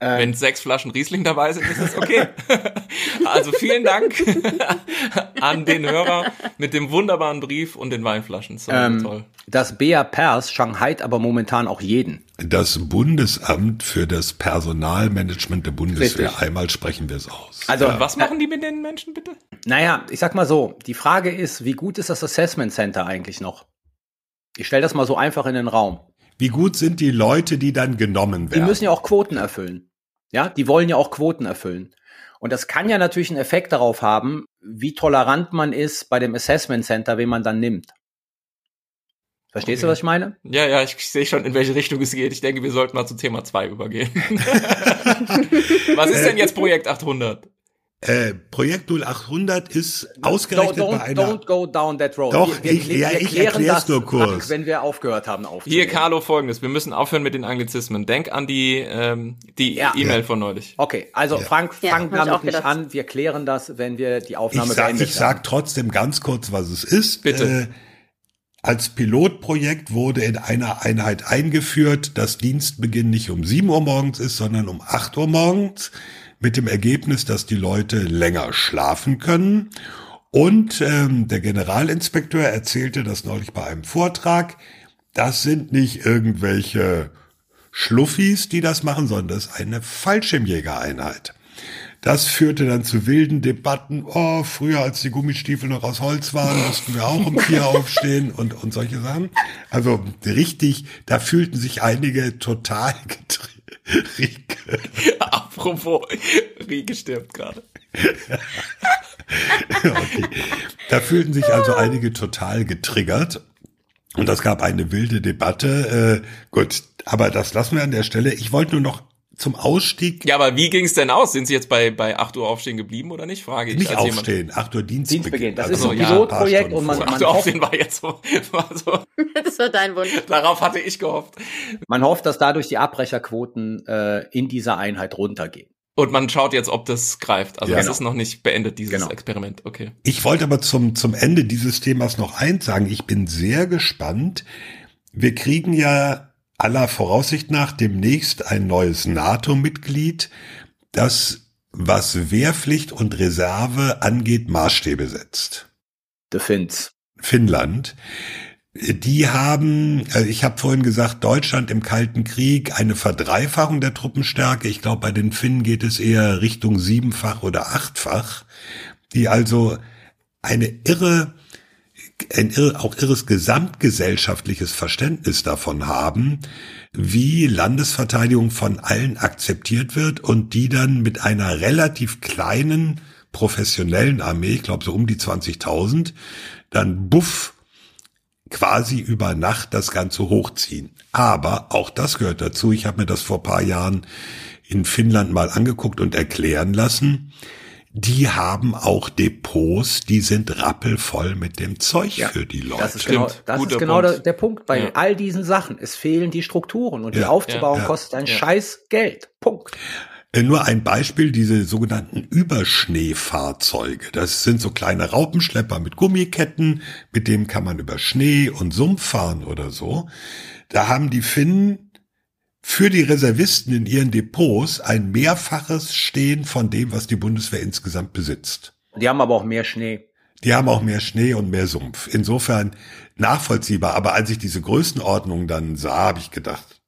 Äh, Wenn sechs Flaschen Riesling dabei sind, ist es okay. also vielen Dank an den Hörer mit dem wunderbaren Brief und den Weinflaschen. So ähm, toll. das BA Pers shanghait aber momentan auch jeden. Das Bundesamt für das Personalmanagement der Bundeswehr, Richtig. einmal sprechen wir es aus. Also, Und was machen die mit den Menschen bitte? naja, ich sag mal so, die Frage ist, wie gut ist das Assessment Center eigentlich noch? Ich stelle das mal so einfach in den Raum. Wie gut sind die Leute, die dann genommen Die werden? müssen ja auch Quoten erfüllen. Ja, die wollen ja auch Quoten erfüllen. Und das kann ja natürlich einen Effekt darauf haben, wie tolerant man ist bei dem Assessment Center, wen man dann nimmt. Verstehst du, Okay. was ich meine? Ja, ja, ich sehe schon, in welche Richtung es geht. Ich denke, wir sollten mal zu Thema 2 übergehen. was ist denn jetzt Projekt 800? äh, Projekt 0800 ist ausgerechnet don't, bei don't, einer... don't go down that road. Doch, ich- ja, ich klären erklär's das, nur kurz. wenn wir aufgehört haben aufzunehmen. Hier, Carlo, folgendes. Wir müssen aufhören mit den Anglizismen. Denk an die ähm, die Ja. E-Mail von neulich. Okay, also Frank, Ja, fang hab ich damit auch nicht an. Wir klären das, wenn wir die Ich Aufnahme sag, beendet ich sag haben. trotzdem ganz kurz, was es ist. Bitte. Äh, als Pilotprojekt wurde in einer Einheit eingeführt, dass Dienstbeginn nicht um 7 Uhr morgens ist, sondern um 8 Uhr morgens, mit dem Ergebnis, dass die Leute länger schlafen können. Und ähm, der Generalinspekteur erzählte das neulich bei einem Vortrag. Das sind nicht irgendwelche Schluffis, die das machen, sondern das ist eine Fallschirmjägereinheit. Das führte dann zu wilden Debatten. Oh, früher als die Gummistiefel noch aus Holz waren, mussten wir auch um vier aufstehen und, und solche Sachen. Also richtig, da fühlten sich einige total getrieben. Apropos, Rieke stirbt gerade. okay. Da fühlten sich also einige total getriggert. Und das gab eine wilde Debatte. Äh, gut, aber das lassen wir an der Stelle. Ich wollte nur noch zum Ausstieg Ja, aber wie ging es denn aus? Sind Sie jetzt bei, bei 8 Uhr aufstehen geblieben oder nicht? Frage ich. nicht als jemand- aufstehen. 8 Uhr Dienstbeginn. Dienstbeginn. Das Also ist ein Pilotprojekt und man- vorher. 8 Uhr aufstehen war jetzt so, war so. Das war dein Wunsch. Darauf hatte ich gehofft. Man hofft, dass dadurch die Abbrecherquoten äh, in dieser Einheit runtergehen. Und man schaut jetzt, ob das greift. Also Ja. das Genau. ist noch nicht beendet, dieses Genau. Experiment. Okay. Ich wollte aber zum, zum Ende dieses Themas noch eins sagen. Ich bin sehr gespannt. Wir kriegen ja aller Voraussicht nach demnächst ein neues NATO-Mitglied, das, was Wehrpflicht und Reserve angeht, Maßstäbe setzt. The Finns. Finnland. Die haben, also ich habe vorhin gesagt, Deutschland im Kalten Krieg eine Verdreifachung der Truppenstärke. Ich glaube, bei den Finnen geht es eher Richtung siebenfach oder achtfach, die also eine irre, ein irre, auch irres gesamtgesellschaftliches Verständnis davon haben, wie Landesverteidigung von allen akzeptiert wird und die dann mit einer relativ kleinen professionellen Armee, ich glaube so um die 20.000, dann buff quasi über Nacht das Ganze hochziehen. Aber auch das gehört dazu. Ich habe mir das vor paar Jahren in Finnland mal angeguckt und erklären lassen. Die haben auch Depots, die sind rappelvoll mit dem Zeug Ja, für die Leute. Das ist genau, das ist genau Punkt. der, der Punkt bei Ja. all diesen Sachen. Es fehlen die Strukturen und die Ja, aufzubauen ja, kostet ein ja. scheiß Geld. Punkt. Äh, Nur ein Beispiel, diese sogenannten Überschneefahrzeuge. Das sind so kleine Raupenschlepper mit Gummiketten, mit dem kann man über Schnee und Sumpf fahren oder so. Da haben die Finnen für die Reservisten in ihren Depots ein Mehrfaches stehen von dem, was die Bundeswehr insgesamt besitzt. Die haben aber auch mehr Schnee. Die haben auch mehr Schnee und mehr Sumpf. Insofern nachvollziehbar. Aber als ich diese Größenordnung dann sah, habe ich gedacht,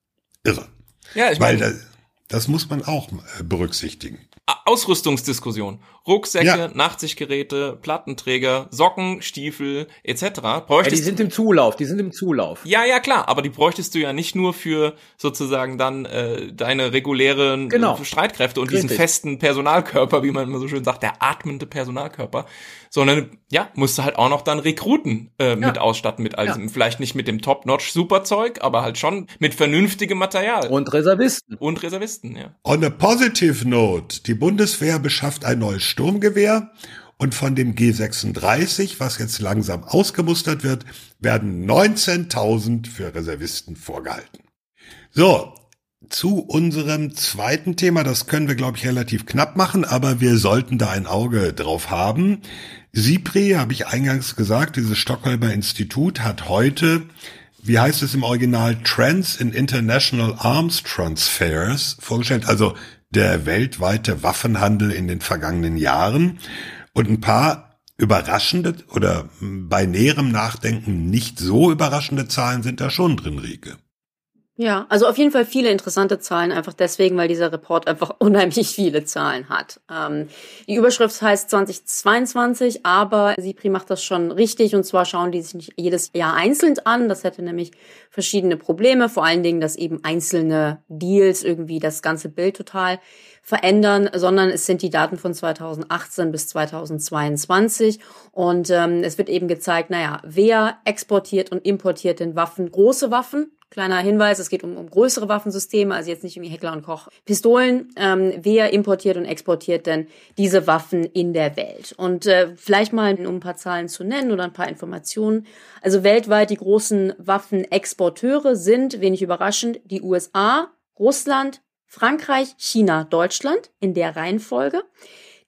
irre. Ja, ich Weil meine, das, das muss man auch äh, berücksichtigen. Ausrüstungsdiskussion. Rucksäcke, Ja. Nachtsichtgeräte, Plattenträger, Socken, Stiefel etc. Ja, die Bräuchtest sind im Zulauf, die sind im Zulauf. ja, ja, klar, aber die bräuchtest du ja nicht nur für sozusagen dann äh, deine regulären Genau. äh, Streitkräfte und diesen Richtig. festen Personalkörper, wie man immer so schön sagt, der atmende Personalkörper, sondern ja, musst du halt auch noch dann Rekruten äh, mit ausstatten mit all Ja. diesem, vielleicht nicht mit dem Top-Notch-Superzeug, aber halt schon mit vernünftigem Material und, Und Reservisten. Reservisten, ja. On a positive note, die Bundeswehr beschafft ein neues Sturmgewehr und von dem G36, was jetzt langsam ausgemustert wird, werden 19.000 für Reservisten vorgehalten. So, zu unserem zweiten Thema, das können wir, glaube ich, relativ knapp machen, aber wir sollten da ein Auge drauf haben. SIPRI, habe ich eingangs gesagt, dieses Stockholmer Institut hat heute, wie heißt es im Original, Trends in International Arms Transfers vorgestellt, also der weltweite Waffenhandel in den vergangenen Jahren und ein paar überraschende oder bei näherem Nachdenken nicht so überraschende Zahlen sind da schon drin, Rieke. Ja, also auf jeden Fall viele interessante Zahlen, einfach deswegen, weil dieser Report einfach unheimlich viele Zahlen hat. Ähm, die Überschrift heißt 2022, aber SIPRI macht das schon richtig und zwar schauen die sich nicht jedes Jahr einzeln an. Das hätte nämlich verschiedene Probleme, vor allen Dingen, dass eben einzelne Deals irgendwie das ganze Bild total verändern, sondern es sind die Daten von 2018 bis 2022 und ähm, es wird eben gezeigt, naja, wer exportiert und importiert denn Waffen, große Waffen, Kleiner Hinweis, es geht um, um größere Waffensysteme, also jetzt nicht irgendwie Heckler und Koch Pistolen. Ähm, wer importiert und exportiert denn diese Waffen in der Welt? Und äh, vielleicht mal, um ein paar Zahlen zu nennen oder ein paar Informationen. Also weltweit die großen Waffenexporteure sind, wenig überraschend, die USA, Russland, Frankreich, China, Deutschland in der Reihenfolge.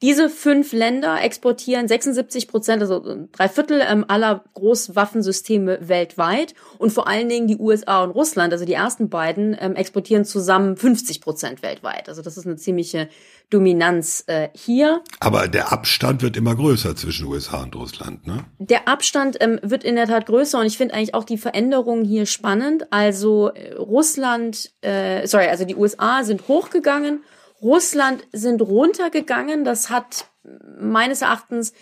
Diese fünf Länder exportieren 76 Prozent, also drei Viertel ähm, aller Großwaffensysteme weltweit. Und vor allen Dingen die USA und Russland, also die ersten beiden, ähm, exportieren zusammen 50 Prozent weltweit. Also das ist eine ziemliche Dominanz äh, hier. Aber der Abstand wird immer größer zwischen USA und Russland, ne? Der Abstand ähm, wird in der Tat größer und ich finde eigentlich auch die Veränderungen hier spannend. Also äh, Russland, äh, sorry, also die USA sind hochgegangen, Russland sind runtergegangen. Das hat meines Erachtens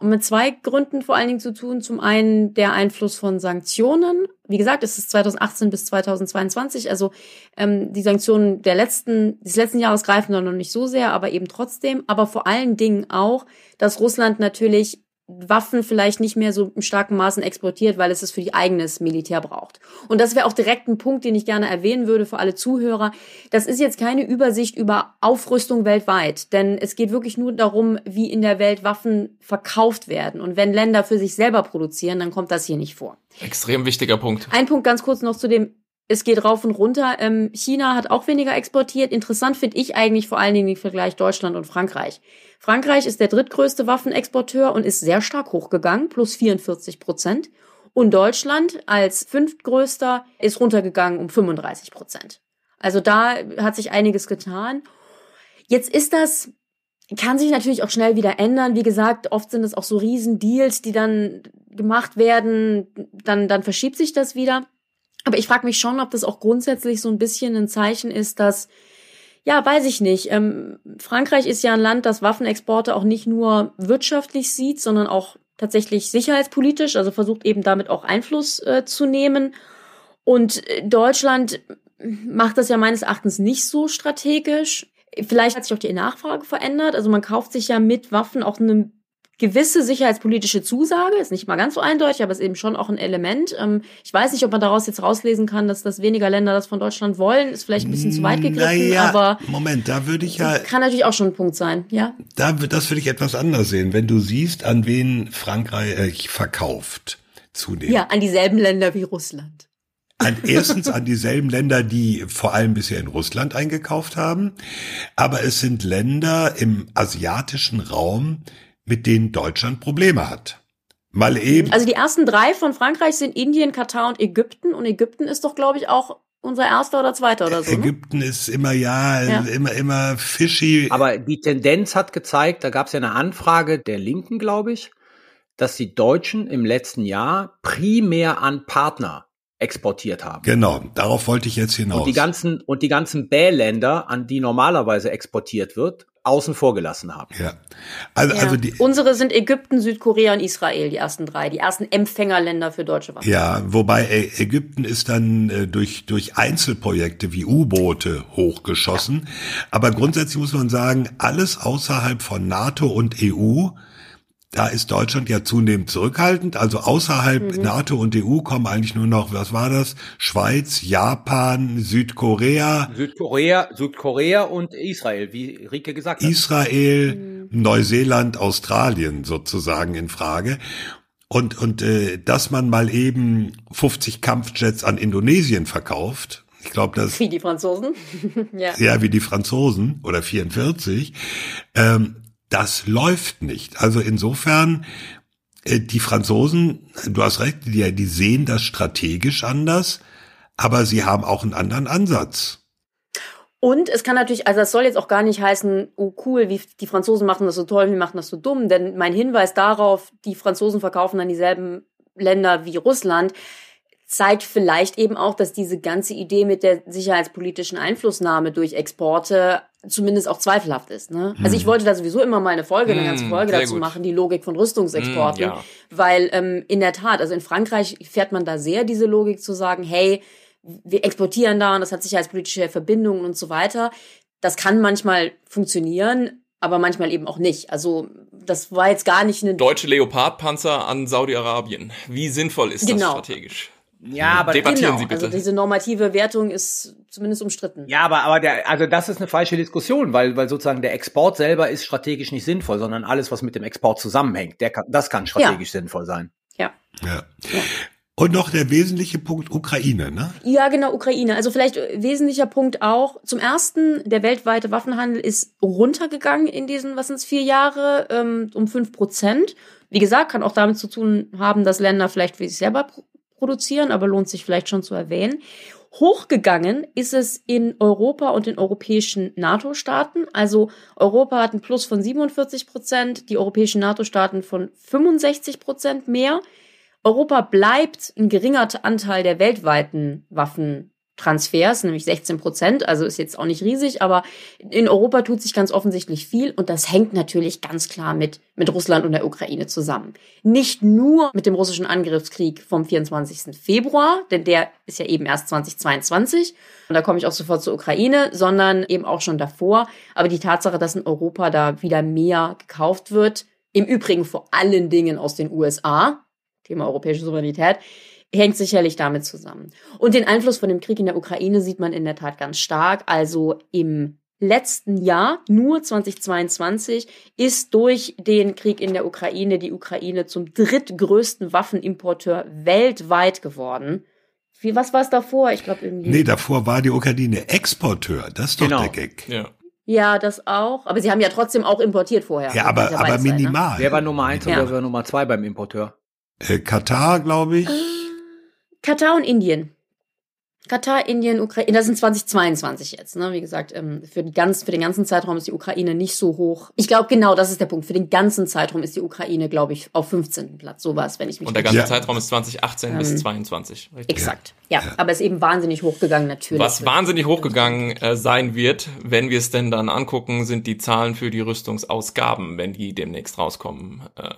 mit zwei Gründen vor allen Dingen zu tun. Zum einen der Einfluss von Sanktionen. Wie gesagt, es ist 2018 bis 2022. Also ähm, die Sanktionen der letzten, des letzten Jahres greifen noch nicht so sehr, aber eben trotzdem. Aber vor allen Dingen auch, dass Russland natürlich Waffen vielleicht nicht mehr so im starken Maßen exportiert, weil es es für die eigenes Militär braucht. Und das wäre auch direkt ein Punkt, den ich gerne erwähnen würde für alle Zuhörer. Das ist jetzt keine Übersicht über Aufrüstung weltweit, denn es geht wirklich nur darum, wie in der Welt Waffen verkauft werden. Und wenn Länder für sich selber produzieren, dann kommt das hier nicht vor. Extrem wichtiger Punkt. Ein Punkt ganz kurz noch zu dem es geht rauf und runter. Ähm, China hat auch weniger exportiert. Interessant finde ich eigentlich vor allen Dingen den Vergleich Deutschland und Frankreich. Frankreich ist der drittgrößte Waffenexporteur und ist sehr stark hochgegangen, plus 44 Prozent. Und Deutschland als fünftgrößter ist runtergegangen um 35 Prozent. Also da hat sich einiges getan. Jetzt ist das, kann sich natürlich auch schnell wieder ändern. Wie gesagt, oft sind es auch so Riesendeals, die dann gemacht werden. Dann, dann verschiebt sich das wieder. Aber ich frage mich schon, ob das auch grundsätzlich so ein bisschen ein Zeichen ist, dass, ja, weiß ich nicht. Ähm, Frankreich ist ja ein Land, das Waffenexporte auch nicht nur wirtschaftlich sieht, sondern auch tatsächlich sicherheitspolitisch, also versucht eben damit auch Einfluss äh, zu nehmen. Und Deutschland macht das ja meines Erachtens nicht so strategisch. Vielleicht hat sich auch die Nachfrage verändert. Also man kauft sich ja mit Waffen auch eine gewisse sicherheitspolitische Zusage, ist nicht mal ganz so eindeutig, aber ist eben schon auch ein Element. Ähm, ich weiß nicht, ob man daraus jetzt rauslesen kann, dass das weniger Länder das von Deutschland wollen, ist vielleicht ein bisschen zu weit gegriffen, naja, aber Moment, da würde ich ja, kann natürlich auch schon ein Punkt sein, ja. da, das würde ich etwas anders sehen, wenn du siehst, an wen Frankreich äh, verkauft zunehmend. Ja, an dieselben Länder wie Russland. An, erstens an dieselben Länder, die vor allem bisher in Russland eingekauft haben. Aber es sind Länder im asiatischen Raum, mit denen Deutschland Probleme hat. Mal eben. Also die ersten drei von Frankreich sind Indien, Katar und Ägypten. Und Ägypten ist doch, glaube ich, auch unser erster oder zweiter oder so. Ne? Ägypten ist immer ja, Ja. immer immer fishy. Aber die Tendenz hat gezeigt, da gab es ja eine Anfrage der Linken, glaube ich, dass die Deutschen im letzten Jahr primär an Partner exportiert haben. genau, darauf wollte ich jetzt hinaus. Und die ganzen, und die ganzen Bähländer, an die normalerweise exportiert wird, außen vor gelassen haben. ja. Also, Ja. also die, Unsere sind Ägypten, Südkorea und Israel, die ersten drei, die ersten Empfängerländer für deutsche Waffen. Ja, wobei Ä- Ägypten ist dann äh, durch, durch Einzelprojekte wie U-Boote hochgeschossen. Aber grundsätzlich muss man sagen, alles außerhalb von NATO und EU, da ist Deutschland ja zunehmend zurückhaltend. Also außerhalb NATO und EU kommen eigentlich nur noch, was war das? Schweiz, Japan, Südkorea, Südkorea, Südkorea und Israel, wie Rike gesagt hat. Israel, Neuseeland, Australien sozusagen in Frage. Und, und äh, dass man mal eben 50 Kampfjets an Indonesien verkauft, ich glaube, das Wie die Franzosen. ja. ja wie die Franzosen oder 44, ähm, das läuft nicht. Also insofern, äh, die Franzosen, du hast recht, die, die sehen das strategisch anders, aber sie haben auch einen anderen Ansatz. Und es kann natürlich, also das soll jetzt auch gar nicht heißen, oh cool, wie die Franzosen machen das so toll, wir machen das so dumm. Denn mein Hinweis darauf, die Franzosen verkaufen an dieselben Länder wie Russland, zeigt vielleicht eben auch, dass diese ganze Idee mit der sicherheitspolitischen Einflussnahme durch Exporte zumindest auch zweifelhaft ist. Ne? Also ich wollte da sowieso immer mal eine Folge, eine Hm, ganze Folge sehr dazu gut. machen, die Logik von Rüstungsexporten. Hm, ja. Weil ähm, in der Tat, also in Frankreich fährt man da sehr diese Logik zu sagen, hey, wir exportieren da und das hat sicherheitspolitische Verbindungen und so weiter. Das kann manchmal funktionieren, aber manchmal eben auch nicht. Also das war jetzt gar nicht eine Deutsche Leopardpanzer an Saudi-Arabien. Wie sinnvoll ist das Genau. strategisch? Ja, aber Debattieren genau, Sie bitte. also diese normative Wertung ist zumindest umstritten. Ja, aber, aber der, also das ist eine falsche Diskussion, weil, weil sozusagen der Export selber ist strategisch nicht sinnvoll, sondern alles, was mit dem Export zusammenhängt, der kann, das kann strategisch sinnvoll sein. Ja. Ja. Und noch der wesentliche Punkt Ukraine, ne? Ja, genau, Ukraine. Also vielleicht äh, wesentlicher Punkt auch. Zum ersten, der weltweite Waffenhandel ist runtergegangen in diesen, was sind's, vier Jahre, ähm, um fünf Prozent. Wie gesagt, kann auch damit zu tun haben, dass Länder vielleicht für sich selber produzieren, aber lohnt sich vielleicht schon zu erwähnen. Hochgegangen ist es in Europa und den europäischen NATO-Staaten. Also Europa hat einen Plus von 47 Prozent, die europäischen NATO-Staaten von 65 Prozent mehr. Europa bleibt ein geringer Anteil der weltweiten Waffentransfers, nämlich 16 Prozent. Also ist jetzt auch nicht riesig, aber in Europa tut sich ganz offensichtlich viel und das hängt natürlich ganz klar mit, mit Russland und der Ukraine zusammen. Nicht nur mit dem russischen Angriffskrieg vom 24. Februar, denn der ist ja eben erst 2022 und da komme ich auch sofort zur Ukraine, sondern eben auch schon davor. Aber die Tatsache, dass in Europa da wieder mehr gekauft wird, im Übrigen vor allen Dingen aus den USA, Thema europäische Souveränität, hängt sicherlich damit zusammen. Und den Einfluss von dem Krieg in der Ukraine sieht man in der Tat ganz stark. Also im letzten Jahr, nur 2022, ist durch den Krieg in der Ukraine die Ukraine zum drittgrößten Waffenimporteur weltweit geworden. Wie, was war es davor? Ich glaube irgendwie. Nee, davor war die Ukraine Exporteur. Das ist doch Genau. der Gag. Ja. Ja, das auch. Aber sie haben ja trotzdem auch importiert vorher. Ja, aber, aber sein, ne? minimal. Wer war Nummer eins Ja. oder wer war Nummer zwei beim Importeur? Äh, Katar, glaube ich. Katar und Indien. Katar, Indien, Ukraine, das sind 2022 jetzt, ne? Wie gesagt, ähm, für, die ganz, für den ganzen Zeitraum ist die Ukraine nicht so hoch. Ich glaube, genau, das ist der Punkt. Für den ganzen Zeitraum ist die Ukraine, glaube ich, auf 15. Platz. Sowas, wenn ich mich Und der ganze Ja. Zeitraum ist 2018 bis Ähm, 22. Richtig. Exakt. Ja, aber ist eben wahnsinnig hochgegangen, natürlich. Was wahnsinnig hochgegangen äh, sein wird, wenn wir es denn dann angucken, sind die Zahlen für die Rüstungsausgaben, wenn die demnächst rauskommen. Äh,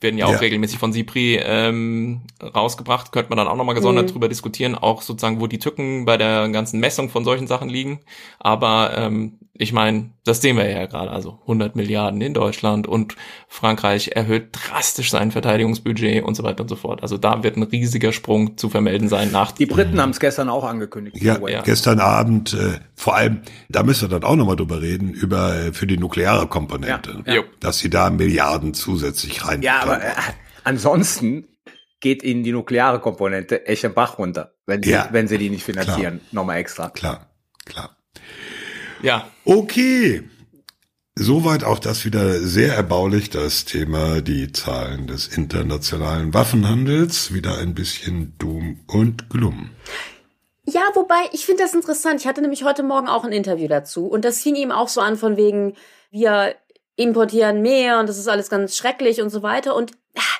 werden ja auch Ja. regelmäßig von SIPRI ähm, rausgebracht. Könnte man dann auch nochmal gesondert Mhm. drüber diskutieren, auch sozusagen, wo die Tücken bei der ganzen Messung von solchen Sachen liegen. Aber ähm, ich meine, das sehen wir ja gerade. Also 100 Milliarden in Deutschland und Frankreich erhöht drastisch sein Verteidigungsbudget und so weiter und so fort. Also da wird ein riesiger Sprung zu vermelden sein nach Die Briten haben es gestern auch angekündigt. Ja. Ja. gestern Abend, äh, vor allem, da müssen wir dann auch nochmal drüber reden, über äh, für die nukleare Komponente. Ja, ja. Dass sie da Milliarden zusätzlich rein. Ja, aber äh, ansonsten geht ihnen die nukleare Komponente echt im Bach runter. wenn sie, Ja. wenn sie die nicht finanzieren. Nochmal extra. Klar, klar. Nochmal extra. Klar, klar. Ja, Okay. Soweit auch das wieder sehr erbaulich, das Thema die Zahlen des internationalen Waffenhandels. Wieder ein bisschen dumm und glum. Ja, wobei, ich finde das interessant. Ich hatte nämlich heute Morgen auch ein Interview dazu und das fing ihm auch so an von wegen, wir importieren mehr und das ist alles ganz schrecklich und so weiter und ah,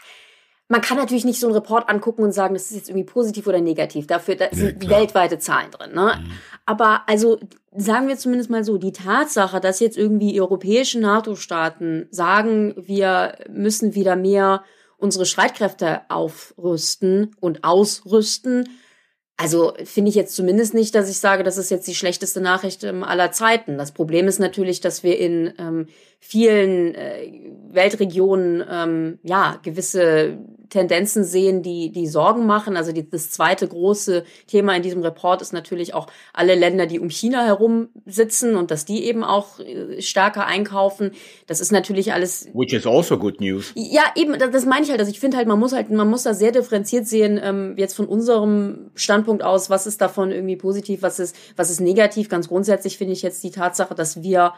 man kann natürlich nicht so einen Report angucken und sagen, das ist jetzt irgendwie positiv oder negativ. Dafür da sind klar. weltweite Zahlen drin. Ne? Aber also sagen wir zumindest mal so, die Tatsache, dass jetzt irgendwie europäische NATO-Staaten sagen, wir müssen wieder mehr unsere Streitkräfte aufrüsten und ausrüsten, also finde ich jetzt zumindest nicht, dass ich sage, das ist jetzt die schlechteste Nachricht ähm, aller Zeiten. Das Problem ist natürlich, dass wir in ähm, vielen äh, Weltregionen ähm, ja gewisse Tendenzen sehen, die die Sorgen machen. Also die, das zweite große Thema in diesem Report ist natürlich auch alle Länder, die um China herum sitzen und dass die eben auch äh, stärker einkaufen. Das ist natürlich alles Which is also good news. ja, eben, das, das meine ich halt. Also ich finde halt, man muss halt, man muss da sehr differenziert sehen, ähm, jetzt von unserem Standpunkt aus, was ist davon irgendwie positiv, was ist, was ist negativ. Ganz grundsätzlich finde ich jetzt die Tatsache, dass wir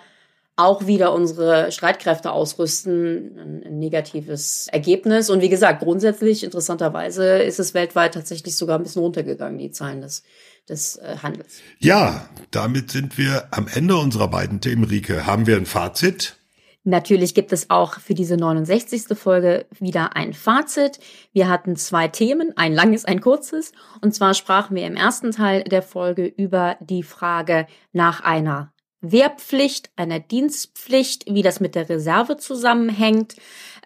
auch wieder unsere Streitkräfte ausrüsten, ein, ein negatives Ergebnis. Und wie gesagt, grundsätzlich, interessanterweise, ist es weltweit tatsächlich sogar ein bisschen runtergegangen, die Zahlen des, des äh, Handels. Ja, damit sind wir am Ende unserer beiden Themen. Rike, haben wir ein Fazit? Natürlich gibt es auch für diese 69. Folge wieder ein Fazit. Wir hatten zwei Themen, ein langes, ein kurzes. Und zwar sprachen wir im ersten Teil der Folge über die Frage nach einer Wehrpflicht, einer Dienstpflicht, wie das mit der Reserve zusammenhängt.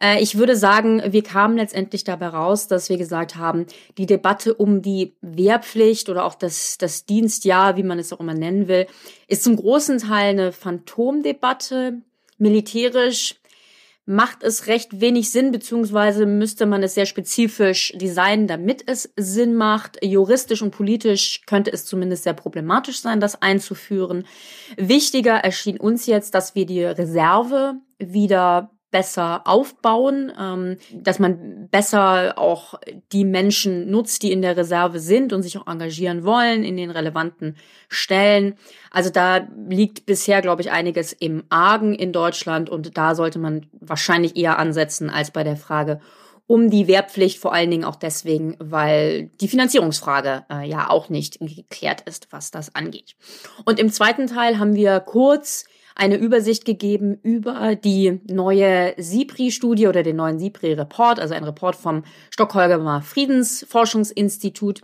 Äh, Ich würde sagen, wir kamen letztendlich dabei raus, dass wir gesagt haben, die Debatte um die Wehrpflicht oder auch das, das Dienstjahr, wie man es auch immer nennen will, ist zum großen Teil eine Phantomdebatte. Militärisch macht es recht wenig Sinn, beziehungsweise müsste man es sehr spezifisch designen, damit es Sinn macht. Juristisch und politisch könnte es zumindest sehr problematisch sein, das einzuführen. Wichtiger erschien uns jetzt, dass wir die Reserve wieder besser aufbauen, ähm, dass man besser auch die Menschen nutzt, die in der Reserve sind und sich auch engagieren wollen in den relevanten Stellen. Also da liegt bisher, glaube ich, einiges im Argen in Deutschland und da sollte man wahrscheinlich eher ansetzen als bei der Frage um die Wehrpflicht, vor allen Dingen auch deswegen, weil die Finanzierungsfrage äh, ja auch nicht geklärt ist, was das angeht. Und im zweiten Teil haben wir kurz eine Übersicht gegeben über die neue SIPRI-Studie oder den neuen SIPRI-Report, also ein Report vom Stockholmer Friedensforschungsinstitut,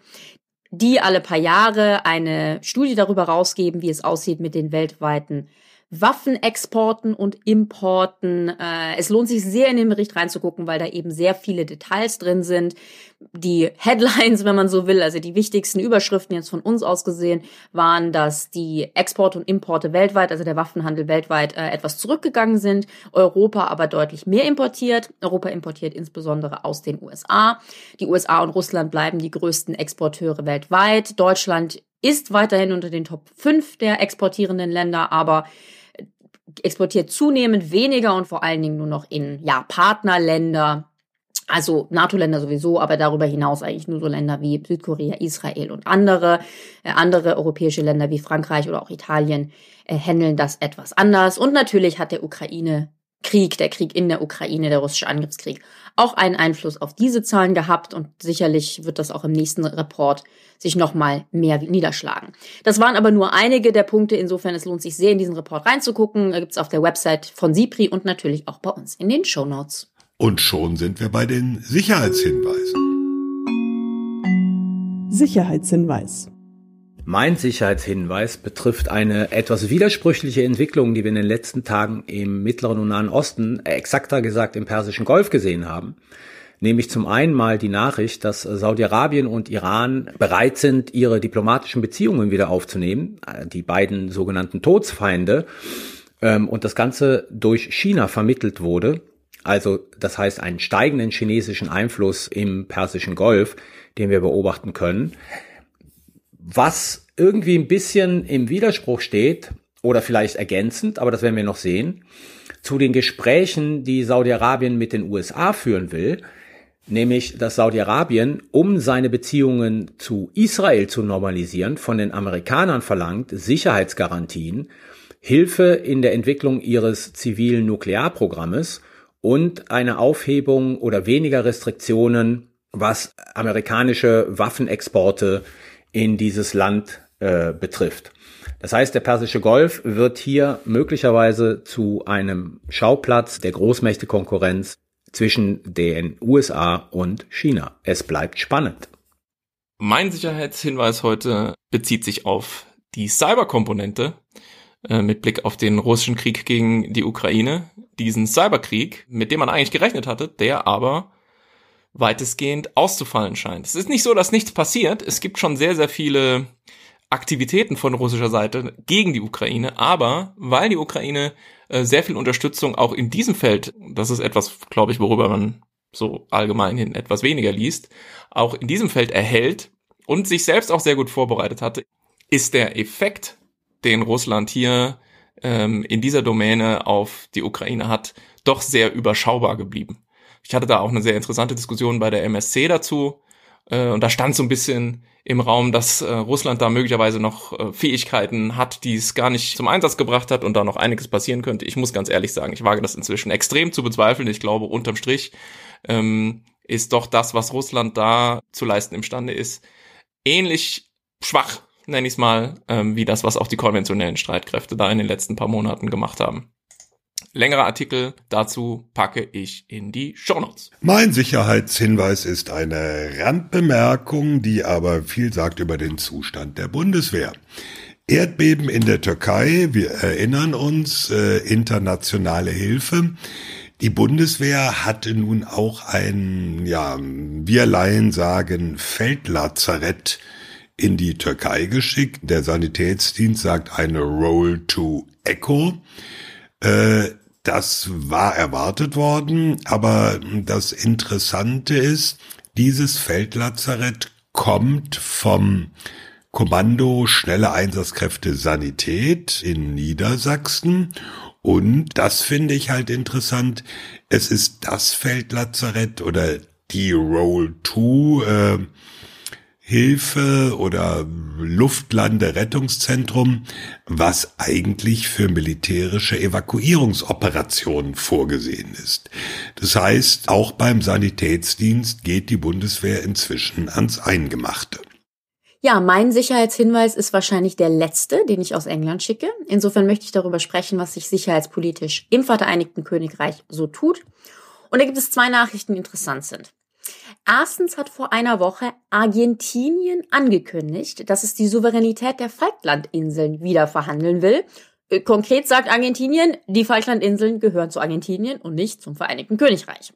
die alle paar Jahre eine Studie darüber rausgeben, wie es aussieht mit den weltweiten Waffenexporten und Importen. Äh, es lohnt sich sehr in den Bericht reinzugucken, weil da eben sehr viele Details drin sind. Die Headlines, wenn man so will, also die wichtigsten Überschriften jetzt von uns aus gesehen, waren, dass die Exporte und Importe weltweit, also der Waffenhandel weltweit, äh, etwas zurückgegangen sind. Europa aber deutlich mehr importiert. Europa importiert insbesondere aus den USA. Die USA und Russland bleiben die größten Exporteure weltweit. Deutschland ist weiterhin unter den Top 5 der exportierenden Länder, aber exportiert zunehmend weniger und vor allen Dingen nur noch in ja, Partnerländer, also NATO-Länder sowieso, aber darüber hinaus eigentlich nur so Länder wie Südkorea, Israel und andere. Äh, andere europäische Länder wie Frankreich oder auch Italien äh, handeln das etwas anders. Und natürlich hat der Ukraine-Krieg, der Krieg in der Ukraine, der russische Angriffskrieg, auch einen Einfluss auf diese Zahlen gehabt und sicherlich wird das auch im nächsten Report sich nochmal mehr niederschlagen. Das waren aber nur einige der Punkte, insofern es lohnt sich sehr in diesen Report reinzugucken. Da gibt's auf der Website von SIPRI und natürlich auch bei uns in den Show Notes. Und schon sind wir bei den Sicherheitshinweisen. Sicherheitshinweis. Mein Sicherheitshinweis betrifft eine etwas widersprüchliche Entwicklung, die wir in den letzten Tagen im Mittleren und Nahen Osten, äh, exakter gesagt im Persischen Golf gesehen haben. Nämlich zum einen mal die Nachricht, dass Saudi-Arabien und Iran bereit sind, ihre diplomatischen Beziehungen wieder aufzunehmen, äh, die beiden sogenannten Todsfeinde, ähm, und das Ganze durch China vermittelt wurde. Also das heißt einen steigenden chinesischen Einfluss im Persischen Golf, den wir beobachten können. Was irgendwie ein bisschen im Widerspruch steht oder vielleicht ergänzend, aber das werden wir noch sehen, zu den Gesprächen, die Saudi-Arabien mit den USA führen will, nämlich dass Saudi-Arabien, um seine Beziehungen zu Israel zu normalisieren, von den Amerikanern verlangt Sicherheitsgarantien, Hilfe in der Entwicklung ihres zivilen Nuklearprogrammes und eine Aufhebung oder weniger Restriktionen, was amerikanische Waffenexporte in dieses Land äh, betrifft. Das heißt, der Persische Golf wird hier möglicherweise zu einem Schauplatz der Großmächte-Konkurrenz zwischen den USA und China. Es bleibt spannend. Mein Sicherheitshinweis heute bezieht sich auf die Cyberkomponente äh, mit Blick auf den russischen Krieg gegen die Ukraine. Diesen Cyberkrieg, mit dem man eigentlich gerechnet hatte, der aber weitestgehend auszufallen scheint. Es ist nicht so, dass nichts passiert. Es gibt schon sehr, sehr viele Aktivitäten von russischer Seite gegen die Ukraine, aber weil die Ukraine äh, sehr viel Unterstützung auch in diesem Feld, das ist etwas, glaube ich, worüber man so allgemein hin etwas weniger liest, auch in diesem Feld erhält und sich selbst auch sehr gut vorbereitet hatte, ist der Effekt, den Russland hier ähm, in dieser Domäne auf die Ukraine hat, doch sehr überschaubar geblieben. Ich hatte da auch eine sehr interessante Diskussion bei der MSC dazu, äh, und da stand so ein bisschen im Raum, dass äh, Russland da möglicherweise noch äh, Fähigkeiten hat, die es gar nicht zum Einsatz gebracht hat und da noch einiges passieren könnte. Ich muss ganz ehrlich sagen, ich wage das inzwischen extrem zu bezweifeln. Ich glaube, unterm Strich ähm, ist doch das, was Russland da zu leisten imstande ist, ähnlich schwach, nenne ich es mal, ähm, wie das, was auch die konventionellen Streitkräfte da in den letzten paar Monaten gemacht haben. Längere Artikel dazu packe ich in die Shownotes. Mein Sicherheitshinweis ist eine Randbemerkung, die aber viel sagt über den Zustand der Bundeswehr. Erdbeben in der Türkei, wir erinnern uns, äh, internationale Hilfe. Die Bundeswehr hatte nun auch ein, ja, wir Laien sagen, Feldlazarett in die Türkei geschickt. Der Sanitätsdienst sagt eine Roll to Echo. Äh, das war erwartet worden, aber das Interessante ist, dieses Feldlazarett kommt vom Kommando Schnelle Einsatzkräfte Sanität in Niedersachsen und das finde ich halt interessant. Es ist das Feldlazarett oder die Roll 2 äh, Hilfe oder Luftlande-Rettungszentrum, was eigentlich für militärische Evakuierungsoperationen vorgesehen ist. Das heißt, auch beim Sanitätsdienst geht die Bundeswehr inzwischen ans Eingemachte. Ja, mein Sicherheitshinweis ist wahrscheinlich der letzte, den ich aus England schicke. Insofern möchte ich darüber sprechen, was sich sicherheitspolitisch im Vereinigten Königreich so tut. Und da gibt es zwei Nachrichten, die interessant sind. Erstens hat vor einer Woche Argentinien angekündigt, dass es die Souveränität der Falklandinseln wieder verhandeln will. Äh, konkret sagt Argentinien, die Falklandinseln gehören zu Argentinien und nicht zum Vereinigten Königreich.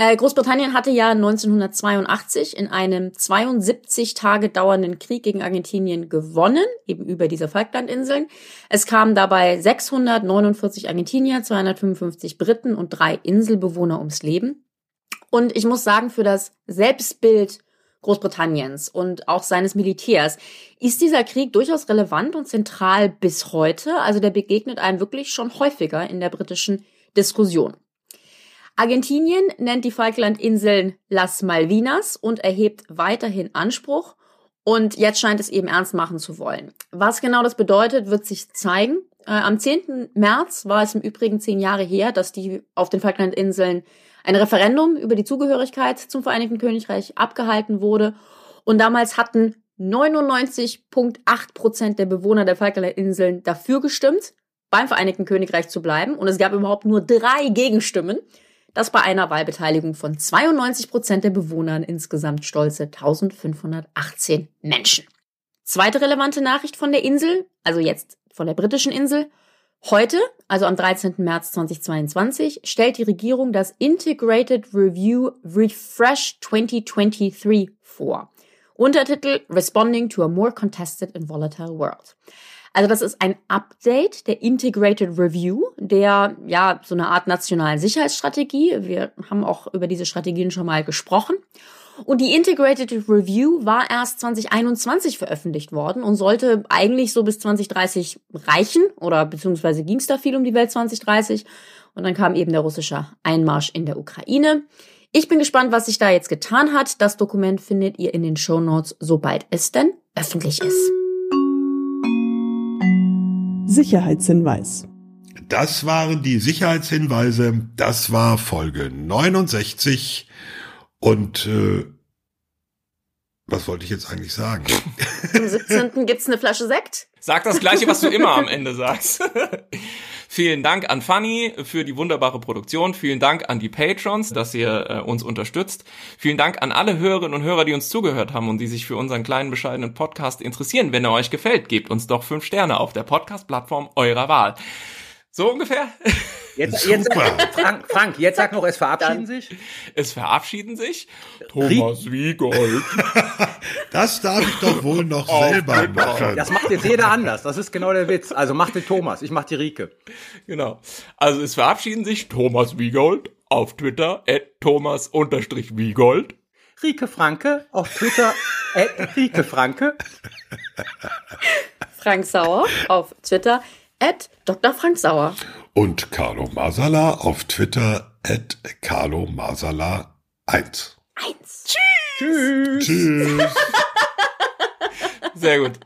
Äh, Großbritannien hatte ja 1982 in einem 72 Tage dauernden Krieg gegen Argentinien gewonnen, eben über diese Falklandinseln. Es kamen dabei 649 Argentinier, 255 Briten und drei Inselbewohner ums Leben. Und ich muss sagen, für das Selbstbild Großbritanniens und auch seines Militärs ist dieser Krieg durchaus relevant und zentral bis heute. Also der begegnet einem wirklich schon häufiger in der britischen Diskussion. Argentinien nennt die Falklandinseln Las Malvinas und erhebt weiterhin Anspruch. Und jetzt scheint es eben ernst machen zu wollen. Was genau das bedeutet, wird sich zeigen. Äh, am 10. März war es im Übrigen zehn Jahre her, dass die auf den Falklandinseln ein Referendum über die Zugehörigkeit zum Vereinigten Königreich abgehalten wurde. Und damals hatten 99,8 Prozent der Bewohner der Falklandinseln dafür gestimmt, beim Vereinigten Königreich zu bleiben. Und es gab überhaupt nur drei Gegenstimmen. Das bei einer Wahlbeteiligung von 92 Prozent der Bewohner insgesamt stolze 1518 Menschen. Zweite relevante Nachricht von der Insel, also jetzt von der britischen Insel. Heute, also am 13. März 2022, stellt die Regierung das Integrated Review Refresh 2023 vor. Untertitel Responding to a More Contested and Volatile World. Also das ist ein Update der Integrated Review, der ja so eine Art nationalen Sicherheitsstrategie. Wir haben auch über diese Strategien schon mal gesprochen. Und die Integrated Review war erst 2021 veröffentlicht worden und sollte eigentlich so bis 2030 reichen oder beziehungsweise ging es da viel um die Welt 2030. Und dann kam eben der russische Einmarsch in der Ukraine. Ich bin gespannt, was sich da jetzt getan hat. Das Dokument findet ihr in den Show Notes, sobald es denn öffentlich ist. Sicherheitshinweis. Das waren die Sicherheitshinweise. Das war Folge 69. Und äh, was wollte ich jetzt eigentlich sagen? Am 17. gibt's eine Flasche Sekt. Sag das gleiche, was du immer am Ende sagst. Vielen Dank an Fanny für die wunderbare Produktion. Vielen Dank an die Patrons, dass ihr äh, uns unterstützt. Vielen Dank an alle Hörerinnen und Hörer, die uns zugehört haben und die sich für unseren kleinen bescheidenen Podcast interessieren. Wenn er euch gefällt, gebt uns doch fünf Sterne auf der Podcast-Plattform eurer Wahl. So ungefähr. Jetzt, jetzt, Frank, Frank, jetzt sag noch, es verabschieden sich. Es verabschieden sich Thomas Wiegold. Das darf ich doch wohl noch selber machen. Das macht jetzt jeder anders. Das ist genau der Witz. Also macht den Thomas, ich mach die Rike. Genau. Also es verabschieden sich Thomas Wiegold auf Twitter at Thomas-Wiegold. Rike Franke auf Twitter at Rike Franke. Frank Sauer auf Twitter at Dr. Frank Sauer. Und Carlo Masala auf Twitter at Carlo Masala 1. Eins. Tschüss. Tschüss. Sehr gut.